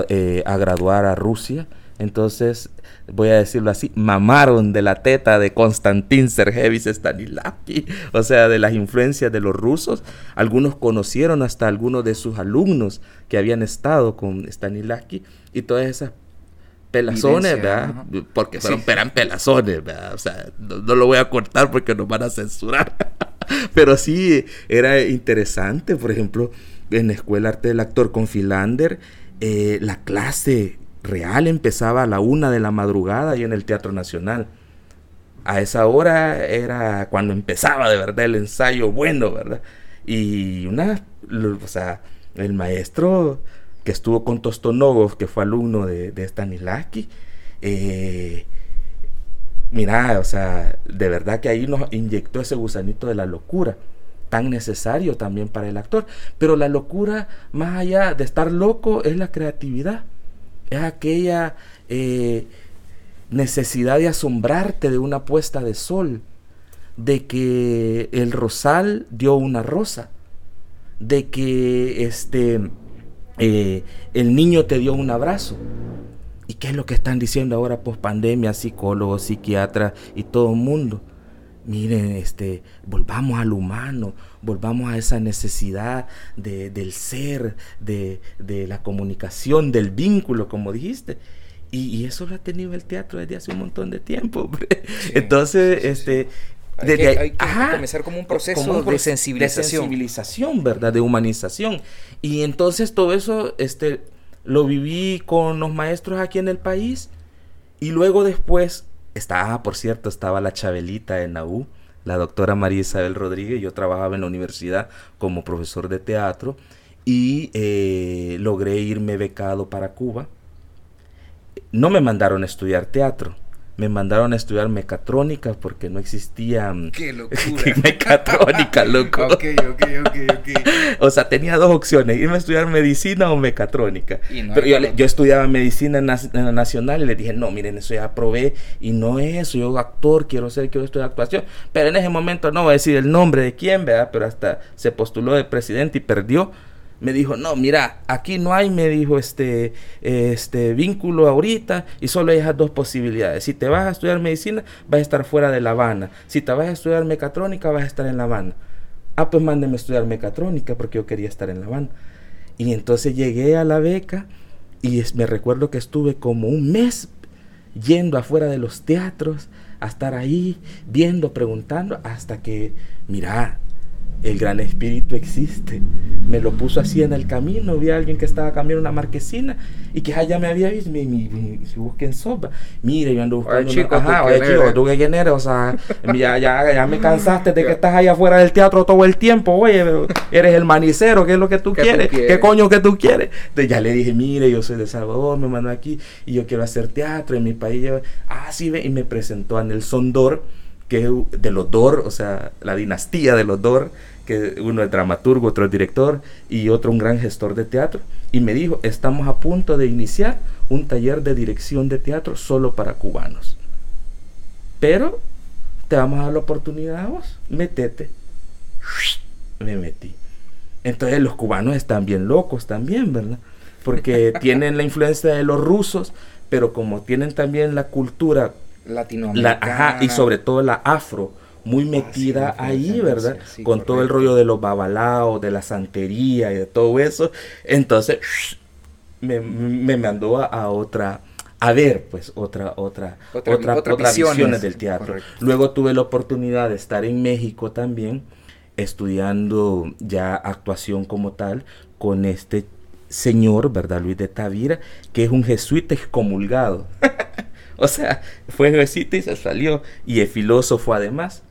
eh, a graduar a Rusia. Entonces, voy a decirlo así, mamaron de la teta de Konstantin Sergevich Stanislavski, o sea, de las influencias de los rusos. Algunos conocieron hasta algunos de sus alumnos que habían estado con Stanislavski y todas esas pelazones, ¿verdad? Porque fueron, eran pelazones, ¿verdad? O sea, no, lo voy a cortar porque nos van a censurar. Pero sí, era interesante. Por ejemplo, en la Escuela Arte del Actor con Philander, eh, la clase real empezaba a la una de la madrugada y en el Teatro Nacional. A esa hora era cuando empezaba de verdad el ensayo bueno, ¿verdad? Y una, o sea, el maestro que estuvo con Tostonogov, que fue alumno de, de Stanislavski, eh, mira, o sea, de verdad que ahí nos inyectó ese gusanito de la locura, tan necesario también para el actor. Pero la locura, más allá de estar loco, es la creatividad. Es aquella eh, necesidad de asombrarte de una puesta de sol, de que el rosal dio una rosa, de que este, eh, el niño te dio un abrazo. ¿Y qué es lo que están diciendo ahora post pandemia, psicólogos, psiquiatras y todo el mundo? Miren, este, volvamos al humano, volvamos a esa necesidad de, del ser, de, de, la comunicación, del vínculo, como dijiste. Y, y, eso lo ha tenido el teatro desde hace un montón de tiempo. Sí, Entonces, sí, sí, este... Hay, que, hay que ajá, comenzar como un proceso como un de sensibilización. De sensibilización, ¿verdad? De humanización. Y entonces todo eso, este, lo viví con los maestros aquí en el país y luego después estaba, por cierto, estaba la Chabelita en la U, la doctora María Isabel Rodríguez, yo trabajaba en la universidad como profesor de teatro y eh, logré irme becado para Cuba. No me mandaron a estudiar teatro, me mandaron a estudiar mecatrónica porque no existía mm, ¡Qué locura! mecatrónica, loco. ok, ok, ok, ok. O sea, tenía dos opciones, irme a estudiar medicina o mecatrónica. No Pero yo, yo, estudiaba medicina en la nacional y le dije, no, miren, eso ya probé y no es eso, yo actor, quiero ser, quiero estudiar actuación. Pero en ese momento no voy a decir el nombre de quién, ¿verdad? Pero hasta se postuló de presidente y perdió me dijo, no, mira, aquí no hay, me dijo, este, este vínculo ahorita y solo hay esas dos posibilidades. Si te vas a estudiar medicina, vas a estar fuera de La Habana. Si te vas a estudiar mecatrónica, vas a estar en La Habana. Ah, pues mándeme a estudiar mecatrónica porque yo quería estar en La Habana. Y entonces llegué a la beca y me recuerdo que estuve como un mes yendo afuera de los teatros a estar ahí, viendo, preguntando, hasta que, mira, el gran espíritu existe. Me lo puso así en el camino. Vi a alguien que estaba cambiando una marquesina y que allá me había visto. Me, me, me, busquen sopa. Mire, yo ando buscando. Oye, chico, una, ajá, ¿tú oye, chico? ¿tú qué quién eres? O sea, ya, ya, ya me cansaste de que estás allá afuera del teatro todo el tiempo. Oye, eres el manicero. ¿Qué es lo que tú ¿Qué tú quieres? quieres? ¿Qué coño que tú quieres? Entonces ya le dije, mire, yo soy de Salvador, me mandó aquí y yo quiero hacer teatro en mi país. Yo, ah, sí, ve. Y me presentó a Nelson Dor, que es de los Dor, o sea, la dinastía de los Dor que uno es dramaturgo, otro es director y otro un gran gestor de teatro. Y me dijo, estamos a punto de iniciar un taller de dirección de teatro solo para cubanos. Pero te vamos a dar la oportunidad a vos, metete. Me metí. Entonces los cubanos están bien locos también, ¿verdad? Porque tienen la influencia de los rusos, pero como tienen también la cultura, la, Latinoamericana. ajá, y sobre todo la afro, muy metida Ah, sí, ahí, ¿verdad? sí, Con todo el rollo de los babalaos, de la santería y de todo eso. Entonces, me, me mandó a, a otra, a ver, pues, otra, otra, Otra- otra, visiones. visiones del teatro. Correcto. Luego tuve la oportunidad de estar en México también, estudiando ya actuación como tal, con este señor, ¿verdad? Luis de Tavira, que es un jesuita excomulgado. o sea, fue jesuita y se salió, y es filósofo además.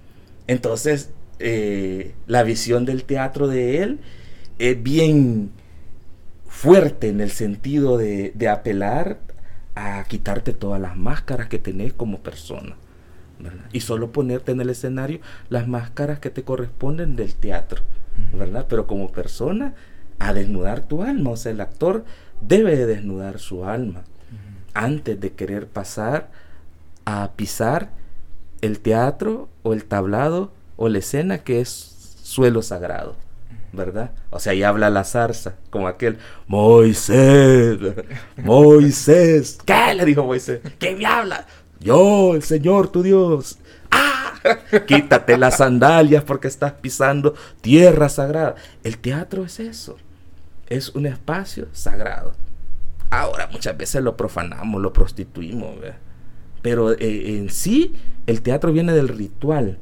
Entonces, eh, la visión del teatro de él es bien fuerte en el sentido de, de apelar a quitarte todas las máscaras que tenés como persona. ¿verdad? Y solo ponerte en el escenario las máscaras que te corresponden del teatro, ¿verdad? Pero como persona, a desnudar tu alma. O sea, el actor debe de desnudar su alma antes de querer pasar a pisar el teatro o el tablado o la escena que es suelo sagrado, ¿verdad? O sea, ahí habla la zarza, como aquel Moisés, Moisés, ¿qué le dijo Moisés? ¿Qué me habla? Yo, el Señor tu Dios. ¡Ah! Quítate las sandalias porque estás pisando tierra sagrada. El teatro es eso, es un espacio sagrado. Ahora muchas veces lo profanamos, lo prostituimos, ¿verdad? pero eh, en sí el teatro viene del ritual.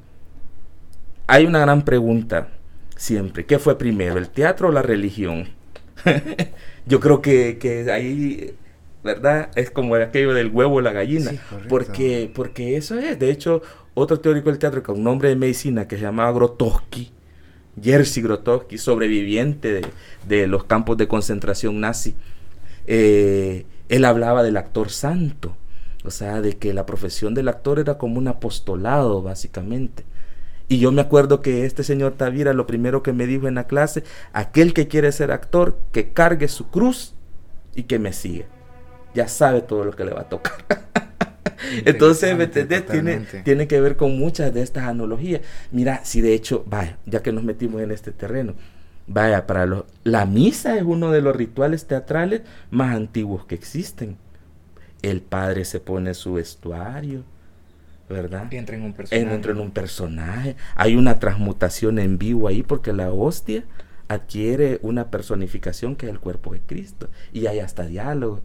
hay una gran pregunta siempre. ¿Qué fue primero, el teatro o la religión? Yo creo que, que, ahí, ¿verdad? Es como aquello del huevo o la gallina. porque, porque eso es. De hecho, otro teórico del teatro con un nombre de medicina que se llamaba Grotowski, Jerzy Grotowski, sobreviviente de, los campos de concentración nazi, eh, él hablaba del actor santo. O sea, de que la profesión del actor era como un apostolado, básicamente. Y yo me acuerdo que este señor Tavira lo primero que me dijo en la clase, aquel que quiere ser actor, que cargue su cruz y que me siga. Ya sabe todo lo que le va a tocar. Entonces, ¿me Tiene, tiene que ver con muchas de estas analogías. Mira, si de hecho, vaya, ya que nos metimos en este terreno, vaya, para los, la misa es uno de los rituales teatrales más antiguos que existen. El padre se pone su vestuario, ¿verdad? Y entra en un personaje. Entra en un personaje. Hay una transmutación en vivo ahí porque la hostia adquiere una personificación que es el cuerpo de Cristo. Y hay hasta diálogo.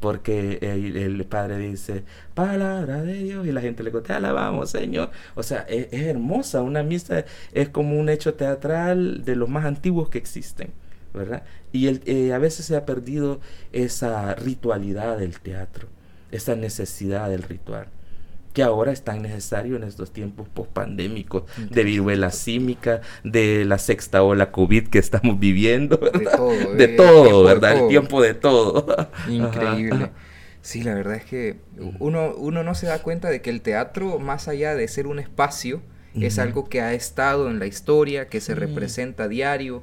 Porque el, Padre dice, palabra de Dios, y la gente le dice, te alabamos, Señor. O sea, es, hermosa. Una misa es como un hecho teatral de los más antiguos que existen. ¿verdad? Y el, eh, a veces se ha perdido esa ritualidad del teatro, esa necesidad del ritual que ahora es tan necesario en estos tiempos post-pandémicos de viruela símica, de la sexta ola COVID que estamos viviendo, ¿verdad? De todo, eh, ¿verdad? El tiempo de todo. Increíble. Sí, la verdad es que uno, uno no se da cuenta de que el teatro, más allá de ser un espacio, es algo que ha estado en la historia, que se representa a diario,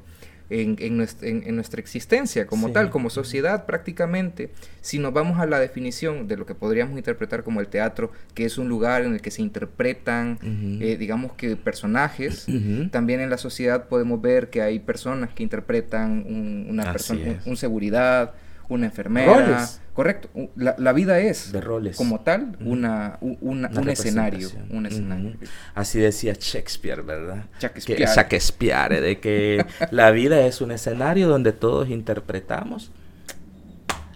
en, nuestra, existencia como tal, como sociedad prácticamente. Si nos vamos a la definición de lo que podríamos interpretar como el teatro, que es un lugar en el que se interpretan, eh, digamos que personajes, también en la sociedad podemos ver que hay personas que interpretan una persona, un, seguridad, una enfermera. Correcto. La, vida es, de roles. como tal, una, un escenario. Un escenario. Así decía Shakespeare, ¿verdad? Shakespeare. Shakespeare, de que la vida es un escenario donde todos interpretamos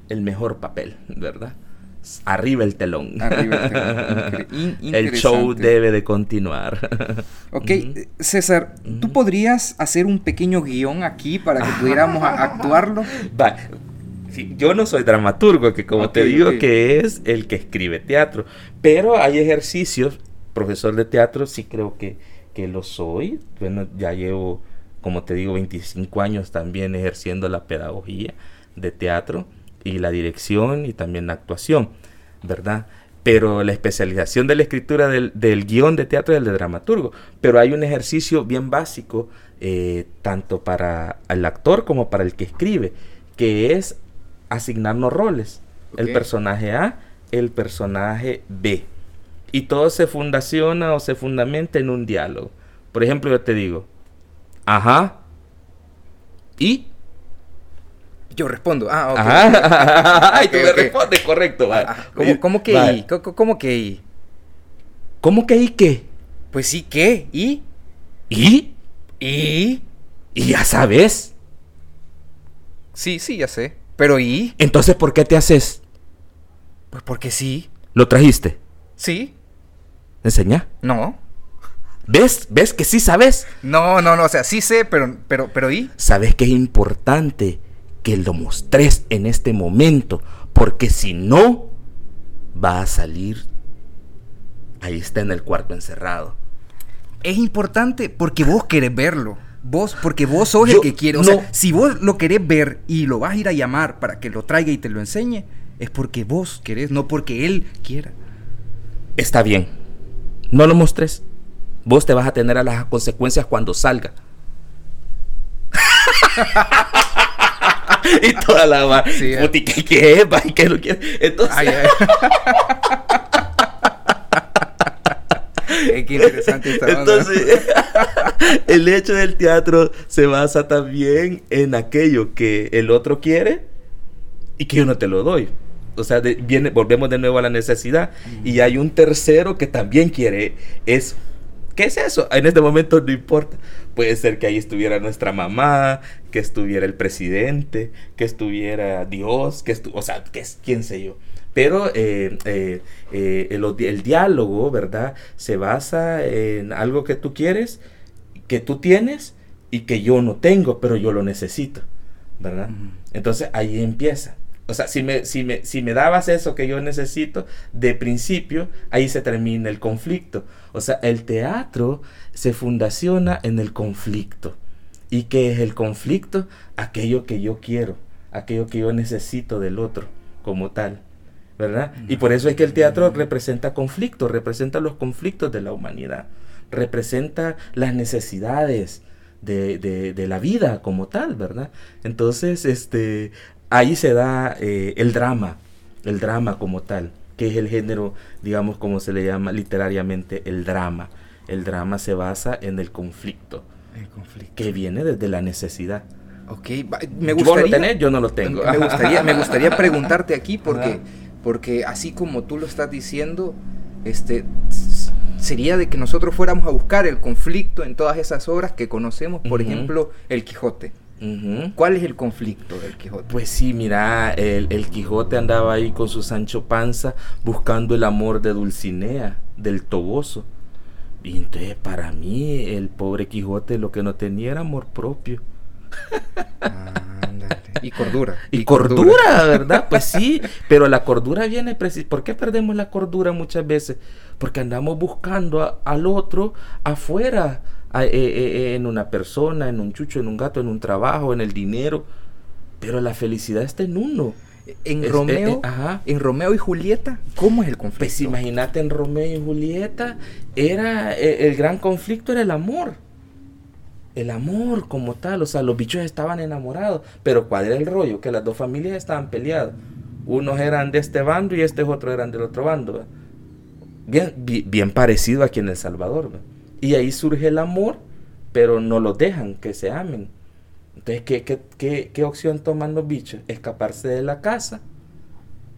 el mejor papel, ¿verdad? Arriba el telón. el show debe de continuar. Ok, César, ¿tú podrías hacer un pequeño guion aquí para que pudiéramos actuarlo? Va, yo no soy dramaturgo, que como te digo que es el que escribe teatro, pero hay ejercicios, profesor de teatro sí creo que, que lo soy, bueno, ya llevo, como te digo, 25 años también ejerciendo la pedagogía de teatro y la dirección y también la actuación, ¿verdad? Pero la especialización de la escritura del, del guion de teatro es el de dramaturgo, pero hay un ejercicio bien básico, eh, tanto para el actor como para el que escribe, que es asignarnos roles. El personaje A, el personaje B. Y todo se fundaciona o se fundamenta en un diálogo. Por ejemplo, yo te digo, ajá, y... Yo respondo, ah, ok. Ajá. y tú me respondes, correcto. Ah, ¿Cómo, que y? ¿Cómo, que y? ¿Cómo que y qué? Pues sí, ¿qué? ¿Y? ¿Y? ¿Y? ¿Y ya sabes? Sí, sí, ya sé. Pero ¿y? Entonces, ¿por qué te haces? Pues porque sí. ¿Lo trajiste? Sí. ¿Enseña? No. ¿Ves? ¿Ves que sí sabes? No, no, no, o sea, sí sé, pero, pero, pero ¿y? Sabes que es importante que lo mostres en este momento, porque si no, va a salir. Ahí está en el cuarto encerrado. Es importante porque vos querés verlo. Vos, porque vos sos el que quiere. O sea, si vos lo querés ver y lo vas a ir a llamar para que lo traiga y te lo enseñe, es porque vos querés, no porque él quiera. Está bien. No lo mostres. Vos te vas a tener a las consecuencias cuando salga. y toda la sí, ¿qué, qué, es? ¿Qué lo quiere? Entonces. Qué interesante esta Entonces, el hecho del teatro se basa también en aquello que el otro quiere y que yo no te lo doy. O sea, viene, volvemos de nuevo a la necesidad. Y hay un tercero que también quiere eso. ¿Qué es eso? En este momento no importa. Puede ser que ahí estuviera nuestra mamá, que estuviera el presidente, que estuviera Dios, que o sea, que es, quién sé yo. Pero eh, eh, eh, el, diálogo, ¿verdad? Se basa en algo que tú quieres que tú tienes y que yo no tengo, pero yo lo necesito, ¿verdad? Entonces ahí empieza. O sea, si me, si, me, si me dabas eso que yo necesito de principio, ahí se termina el conflicto. O sea, el teatro se fundaciona en el conflicto. ¿Y qué es el conflicto? Aquello que yo quiero, aquello que yo necesito del otro como tal. ¿Verdad? Y por eso es que el teatro representa conflictos, representa los conflictos de la humanidad, representa las necesidades de, de- de la vida como tal, ¿verdad? Entonces, este, ahí se da eh, el drama, el drama como tal, que es el género, digamos, como se le llama literariamente, el drama. El drama se basa en el conflicto, El conflicto. que viene desde la necesidad. Ok, me ¿Vos lo gustaría... tenés? Yo no lo tengo. Me gustaría, me gustaría preguntarte aquí porque. Porque así como tú lo estás diciendo, este sería de que nosotros fuéramos a buscar el conflicto en todas esas obras que conocemos, por ejemplo, el Quijote. ¿Cuál es el conflicto del Quijote? Pues sí, mira, el, el Quijote andaba ahí con su Sancho Panza buscando el amor de Dulcinea, del Toboso. Y entonces para mí el pobre Quijote lo que no tenía era amor propio. Y cordura. Y, cordura, ¿verdad? Pues sí, pero la cordura viene preci- ¿Por qué perdemos la cordura muchas veces? Porque andamos buscando a- al otro afuera, a- eh, eh, en una persona, en un chucho, en un gato, en un trabajo, en el dinero. Pero la felicidad está en uno. En Es- Romeo, eh, eh, ajá. en Romeo y Julieta, ¿cómo es el conflicto? Pues imagínate en Romeo y Julieta, era eh, el gran conflicto era el amor. El amor como tal, o sea, los bichos estaban enamorados, pero ¿cuál era el rollo? Que las dos familias estaban peleadas. Unos eran de este bando y estos otros eran del otro bando. Bien, bi- bien parecido aquí en El Salvador. ¿va? Y ahí surge el amor, pero no los dejan que se amen. Entonces, ¿qué, qué, qué, qué opción toman los bichos? Escaparse de la casa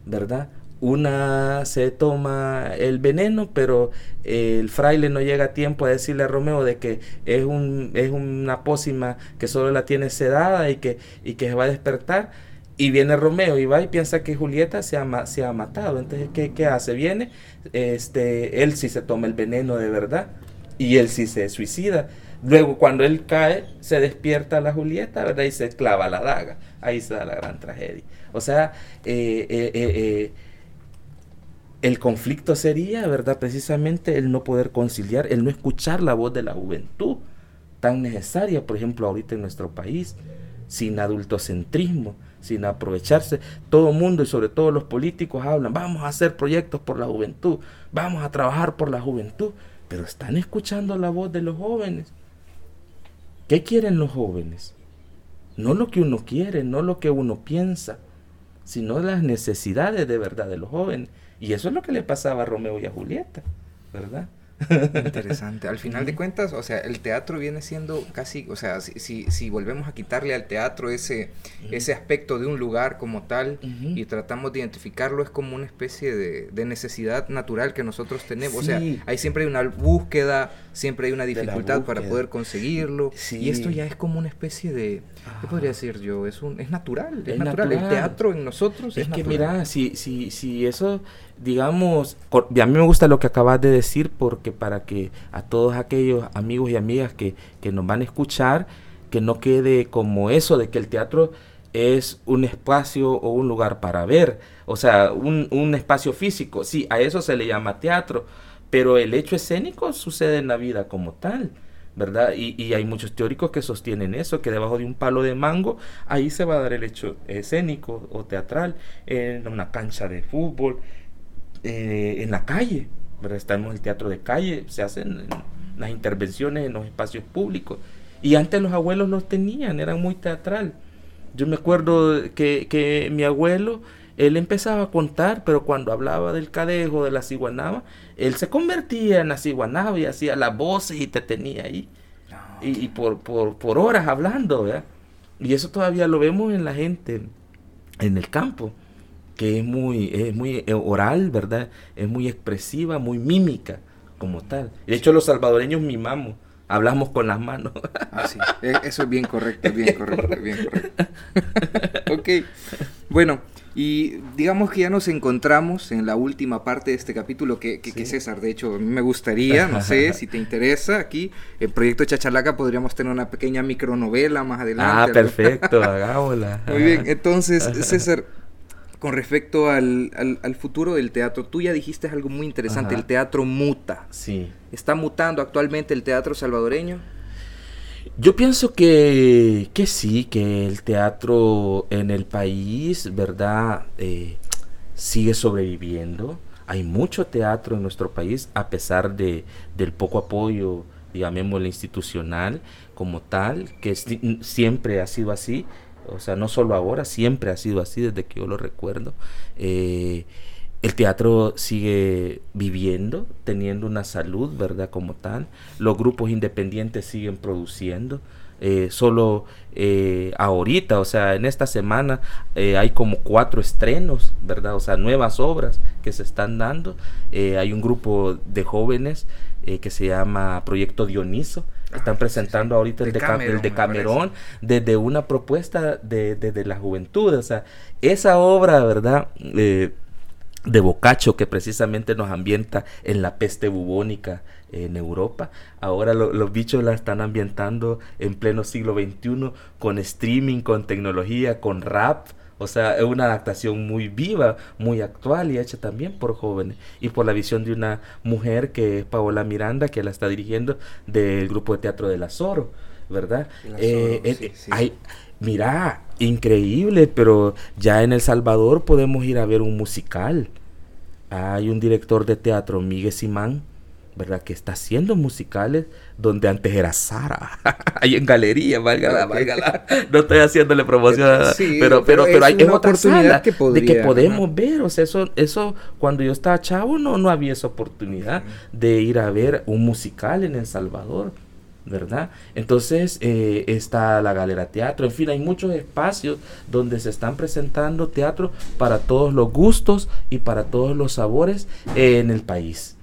¿verdad? Una se toma el veneno, pero el fraile no llega a tiempo a decirle a Romeo de que es, un, es una pócima que solo la tiene sedada y que, y que se va a despertar. Y viene Romeo y va y piensa que Julieta se ha, se ha matado. Entonces, ¿qué, qué hace? Viene, este, él sí se toma el veneno de verdad y él sí se suicida. Luego, cuando él cae, se despierta la Julieta, ¿verdad? Y se clava la daga. Ahí da la gran tragedia. O sea, eh, eh, eh, eh, el conflicto sería, ¿verdad? Precisamente el no poder conciliar, el no escuchar la voz de la juventud, tan necesaria, por ejemplo, ahorita en nuestro país, sin adultocentrismo, sin aprovecharse. Todo el mundo y sobre todo los políticos hablan, vamos a hacer proyectos por la juventud, vamos a trabajar por la juventud, pero están escuchando la voz de los jóvenes. ¿Qué quieren los jóvenes? No lo que uno quiere, no lo que uno piensa, sino las necesidades de verdad de los jóvenes. Y eso es lo que le pasaba a Romeo y a Julieta, ¿verdad? Interesante. Al final de cuentas, o sea, el teatro viene siendo casi, o sea, si, si, si volvemos a quitarle al teatro ese, Ujú. ese aspecto de un lugar como tal Ujú. y tratamos de identificarlo, es como una especie de, de necesidad natural que nosotros tenemos. O sea, Sí. hay siempre hay una búsqueda, siempre hay una dificultad para poder conseguirlo. Sí. Y esto ya es como una especie de, ¿qué Ah. podría decir yo? Es, un, es natural, es, Es natural. El natural. teatro en nosotros es, Es que natural. mira, si, si, si eso, digamos, a mí me gusta lo que acabas de decir porque para que a todos aquellos amigos y amigas que, que nos van a escuchar, que no quede como eso de que el teatro es un espacio o un lugar para ver, o sea, un, un espacio físico, sí, a eso se le llama teatro, pero el hecho escénico sucede en la vida como tal. ¿verdad? Y, y hay muchos teóricos que sostienen eso, que debajo de un palo de mango, ahí se va a dar el hecho escénico o teatral, en una cancha de fútbol, eh, en la calle, ¿verdad? Estamos en el teatro de calle, se hacen las intervenciones en los espacios públicos. Y antes los abuelos los tenían, eran muy teatral. Yo me acuerdo que, que mi abuelo, él empezaba a contar, pero cuando hablaba del cadejo, de la ciguanaba, él se convertía en la ciguanaba y hacía las voces y te tenía ahí. No. Y, y por, por, por horas hablando, ¿verdad? Y eso todavía lo vemos en la gente, en el campo, que es muy, es muy eh, oral, ¿verdad? Es muy expresiva, muy mímica, como tal. De hecho, los salvadoreños mimamos, hablamos con las manos. Ah, sí. E- Eso es bien correcto, bien correcto, bien correcto. ok. Bueno, Y digamos que ya nos encontramos en la última parte de este capítulo que, que, César, de hecho, a mí me gustaría, no sé si te interesa, aquí en Proyecto Chachalaca podríamos tener una pequeña micronovela más adelante. Ah, perfecto, hagámosla. Muy bien, entonces, César, con respecto al, al, futuro del teatro, tú ya dijiste algo muy interesante, el teatro muta. Sí. ¿Está mutando actualmente el teatro salvadoreño? Yo pienso que, que sí, que el teatro en el país, ¿verdad? Eh, sigue sobreviviendo. Hay mucho teatro en nuestro país a pesar de, del poco apoyo, llamémoslo institucional como tal, que siempre ha sido así. O sea, no solo ahora, siempre ha sido así desde que yo lo recuerdo. Eh, el teatro sigue viviendo, teniendo una salud, ¿verdad? Como tal. Los grupos independientes siguen produciendo. Eh, solo eh, ahorita, o sea, en esta semana hay como cuatro estrenos, ¿verdad? O sea, nuevas obras que se están dando. hay un grupo de jóvenes que se llama Proyecto Dioniso. Están presentando ahorita el de, de Camerón desde una propuesta de, de, la juventud. O sea, esa obra, ¿verdad? de Boccaccio que precisamente nos ambienta en la peste bubónica en Europa. Ahora los bichos la están ambientando en pleno siglo XXI con streaming, con tecnología, con rap. O sea, es una adaptación muy viva, muy actual y hecha también por jóvenes. Y por la visión de una mujer que es Paola Miranda, que la está dirigiendo del grupo de teatro de La Zoro, ¿verdad? Eh, eh, hay, mira, increíble, pero ya en El Salvador podemos ir a ver un musical. Hay un director de teatro, Miguel Simán, ¿verdad? Que está haciendo musicales donde antes era Sara. Ahí en galería, válgala, válgala. No estoy haciéndole promoción, pero, pero, pero, hay es otra oportunidad que de que podemos ver. O sea, eso, eso, cuando yo estaba chavo, no, no había esa oportunidad de ir a ver un musical en El Salvador. ¿verdad? Entonces eh, está la Galera Teatro, en fin, hay muchos espacios donde se están presentando teatro para todos los gustos y para todos los sabores en el país.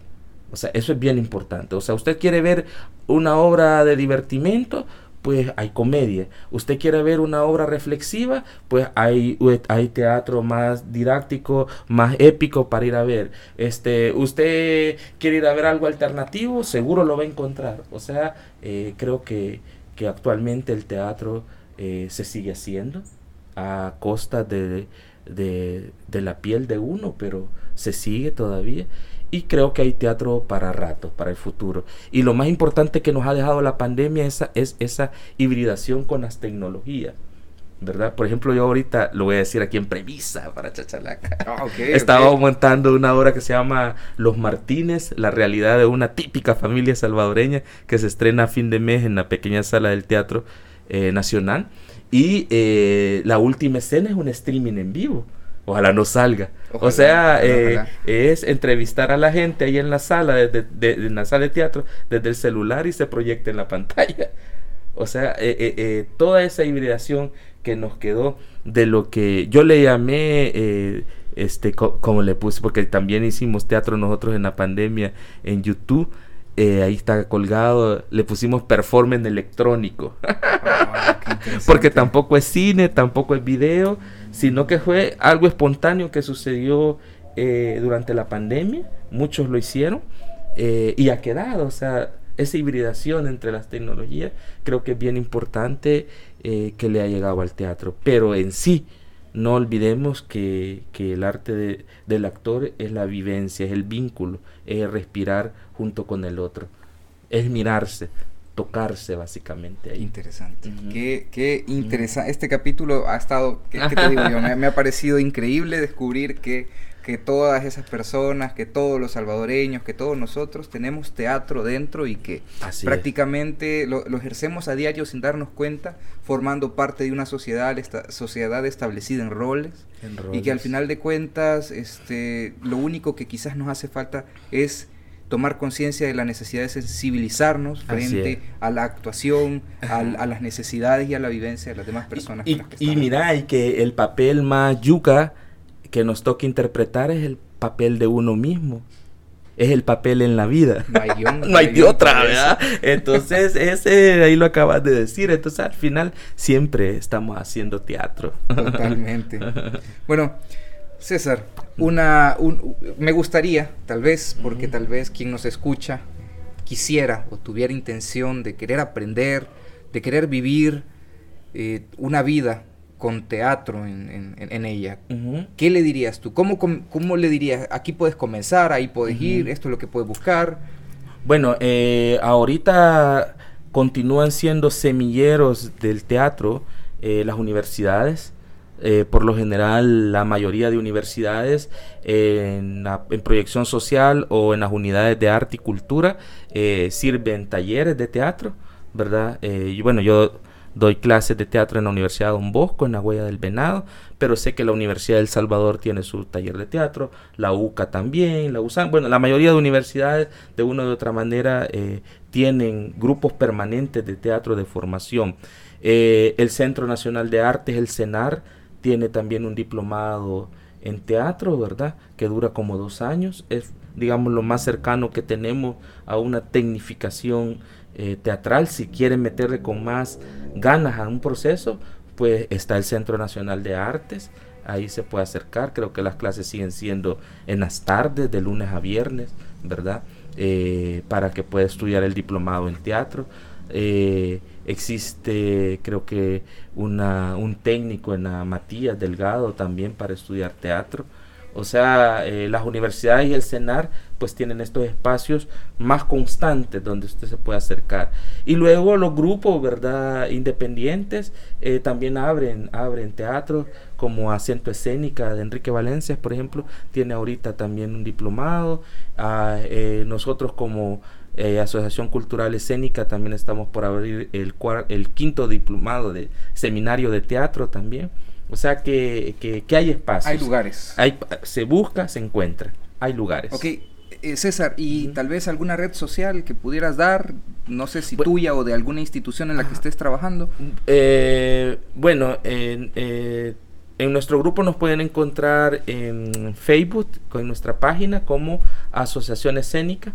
Eso es bien importante. O sea, usted quiere ver una obra de divertimento, pues hay comedia. Usted quiere ver una obra reflexiva, pues hay, hay teatro más didáctico, más épico para ir a ver. Este, usted quiere ir a ver algo alternativo, seguro lo va a encontrar. O sea, eh, creo que, que, actualmente el teatro eh, se sigue haciendo a costa de, de, de la piel de uno, pero se sigue todavía y creo que hay teatro para rato, para el futuro. Y lo más importante que nos ha dejado la pandemia esa, es esa hibridación con las tecnologías. ¿verdad? Por ejemplo, yo ahorita lo voy a decir aquí en premisa para Chachalaca. Ah, Estaba montando una obra que se llama Los Martínez, la realidad de una típica familia salvadoreña que se estrena a fin de mes en la pequeña sala del Teatro eh, Nacional. Y eh, la última escena es un streaming en vivo. Ojalá no salga. o sea, eh, es entrevistar a la gente ahí en la sala, desde, de, en la sala de teatro, desde el celular y se proyecta en la pantalla. O sea, eh, eh, toda esa hibridación que nos quedó de lo que yo le llamé, este, como le puse, porque también hicimos teatro nosotros en la pandemia en YouTube. ahí está colgado, le pusimos performance electrónico. Ah, porque tampoco es cine, tampoco es video, sino que fue algo espontáneo que sucedió eh, durante la pandemia, muchos lo hicieron eh, y ha quedado, o sea, esa hibridación entre las tecnologías creo que es bien importante eh, que le ha llegado al teatro, pero en sí no olvidemos que, el arte del actor es la vivencia, es el vínculo, es respirar junto con el otro, es mirarse, tocarse básicamente ahí. Interesante. Qué, qué interesante. Este capítulo ha estado, ¿qué, te digo yo? Me, ha parecido increíble descubrir que, que todas esas personas, que todos los salvadoreños, que todos nosotros tenemos teatro dentro y que prácticamente lo, ejercemos a diario sin darnos cuenta, formando parte de una sociedad, esta, sociedad establecida en roles, en roles, y que al final de cuentas este, lo único que quizás nos hace falta es tomar conciencia de la necesidad de sensibilizarnos frente a la actuación, a, las necesidades y a la vivencia de las demás personas. Y, y, mira, y que el papel más yuca que nos toca interpretar es el papel de uno mismo. es el papel en la vida. No hay no hay de otra. ¿verdad? Entonces, ese ahí lo acabas de decir. Entonces, al final, siempre estamos haciendo teatro. Totalmente. Bueno, César, una, un- me gustaría, tal vez, porque tal vez quien nos escucha quisiera o tuviera intención de querer aprender, de querer vivir eh, una vida con teatro en, en- en ella. ¿Qué le dirías tú? ¿Cómo, com- cómo le dirías? Aquí puedes comenzar, ahí puedes ir, esto es lo que puedes buscar. Bueno, eh, ahorita continúan siendo semilleros del teatro eh, las universidades. Eh, por lo general, la mayoría de universidades en, proyección social o en las unidades de arte y cultura eh, sirven talleres de teatro, ¿verdad? Eh, bueno, yo doy clases de teatro en la Universidad Don Bosco, en la Huella del Venado, pero sé que la Universidad del Salvador tiene su taller de teatro, la UCA también, la USAN, bueno, la mayoría de universidades de una u otra manera tienen grupos permanentes de teatro de formación. El Centro Nacional de Artes, el CENAR, tiene también un diplomado en teatro, ¿verdad? Que dura como dos años. Es, digamos, lo más cercano que tenemos a una tecnificación eh, teatral. Si quieren meterle con más ganas a un proceso, pues está el Centro Nacional de Artes. Ahí se puede acercar. Creo que las clases siguen siendo en las tardes, de lunes a viernes, ¿verdad? Eh, para que pueda estudiar el diplomado en teatro. Eh, existe, creo que, una, un técnico en Matías Delgado también para estudiar teatro. O sea, eh, las universidades y el CENAR pues tienen estos espacios más constantes donde usted se puede acercar. Y luego los grupos, ¿verdad? Independientes eh, también abren, abren teatro como Acento Escénica de Enrique Valencia, por ejemplo, tiene ahorita también un diplomado. Ah, eh, nosotros como eh, Asociación Cultural Escénica también estamos por abrir el, el quinto diplomado de seminario de teatro también. O sea que, que, que hay espacios. Hay lugares. Hay- se busca, se encuentra. Hay lugares. Ok, eh, César, y Ujú. tal vez alguna red social que pudieras dar, no sé si Bu- tuya o de alguna institución en la que estés trabajando. Eh, bueno, en, eh, en nuestro grupo nos pueden encontrar en Facebook, con nuestra página como Asociación Escénica,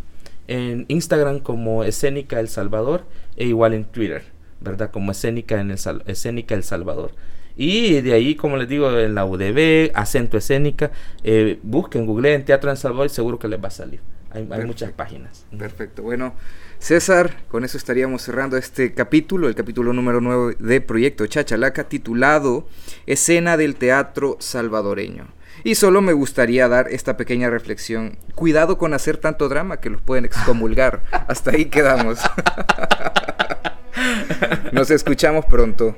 en Instagram como Escénica El Salvador e igual en Twitter, ¿verdad? Como Escénica, en el Sal- Escénica El Salvador. Y de ahí, como les digo, en la UDB, Acento Escénica, eh, busquen, googleen Teatro en El Salvador y seguro que les va a salir. Hay, hay muchas páginas. Perfecto. Bueno, César, con eso estaríamos cerrando este capítulo, el capítulo número 9 de Proyecto Chachalaca, titulado Escena del Teatro Salvadoreño. Y solo me gustaría dar esta pequeña reflexión. Cuidado con hacer tanto drama que los pueden excomulgar. Hasta ahí quedamos. Nos escuchamos pronto.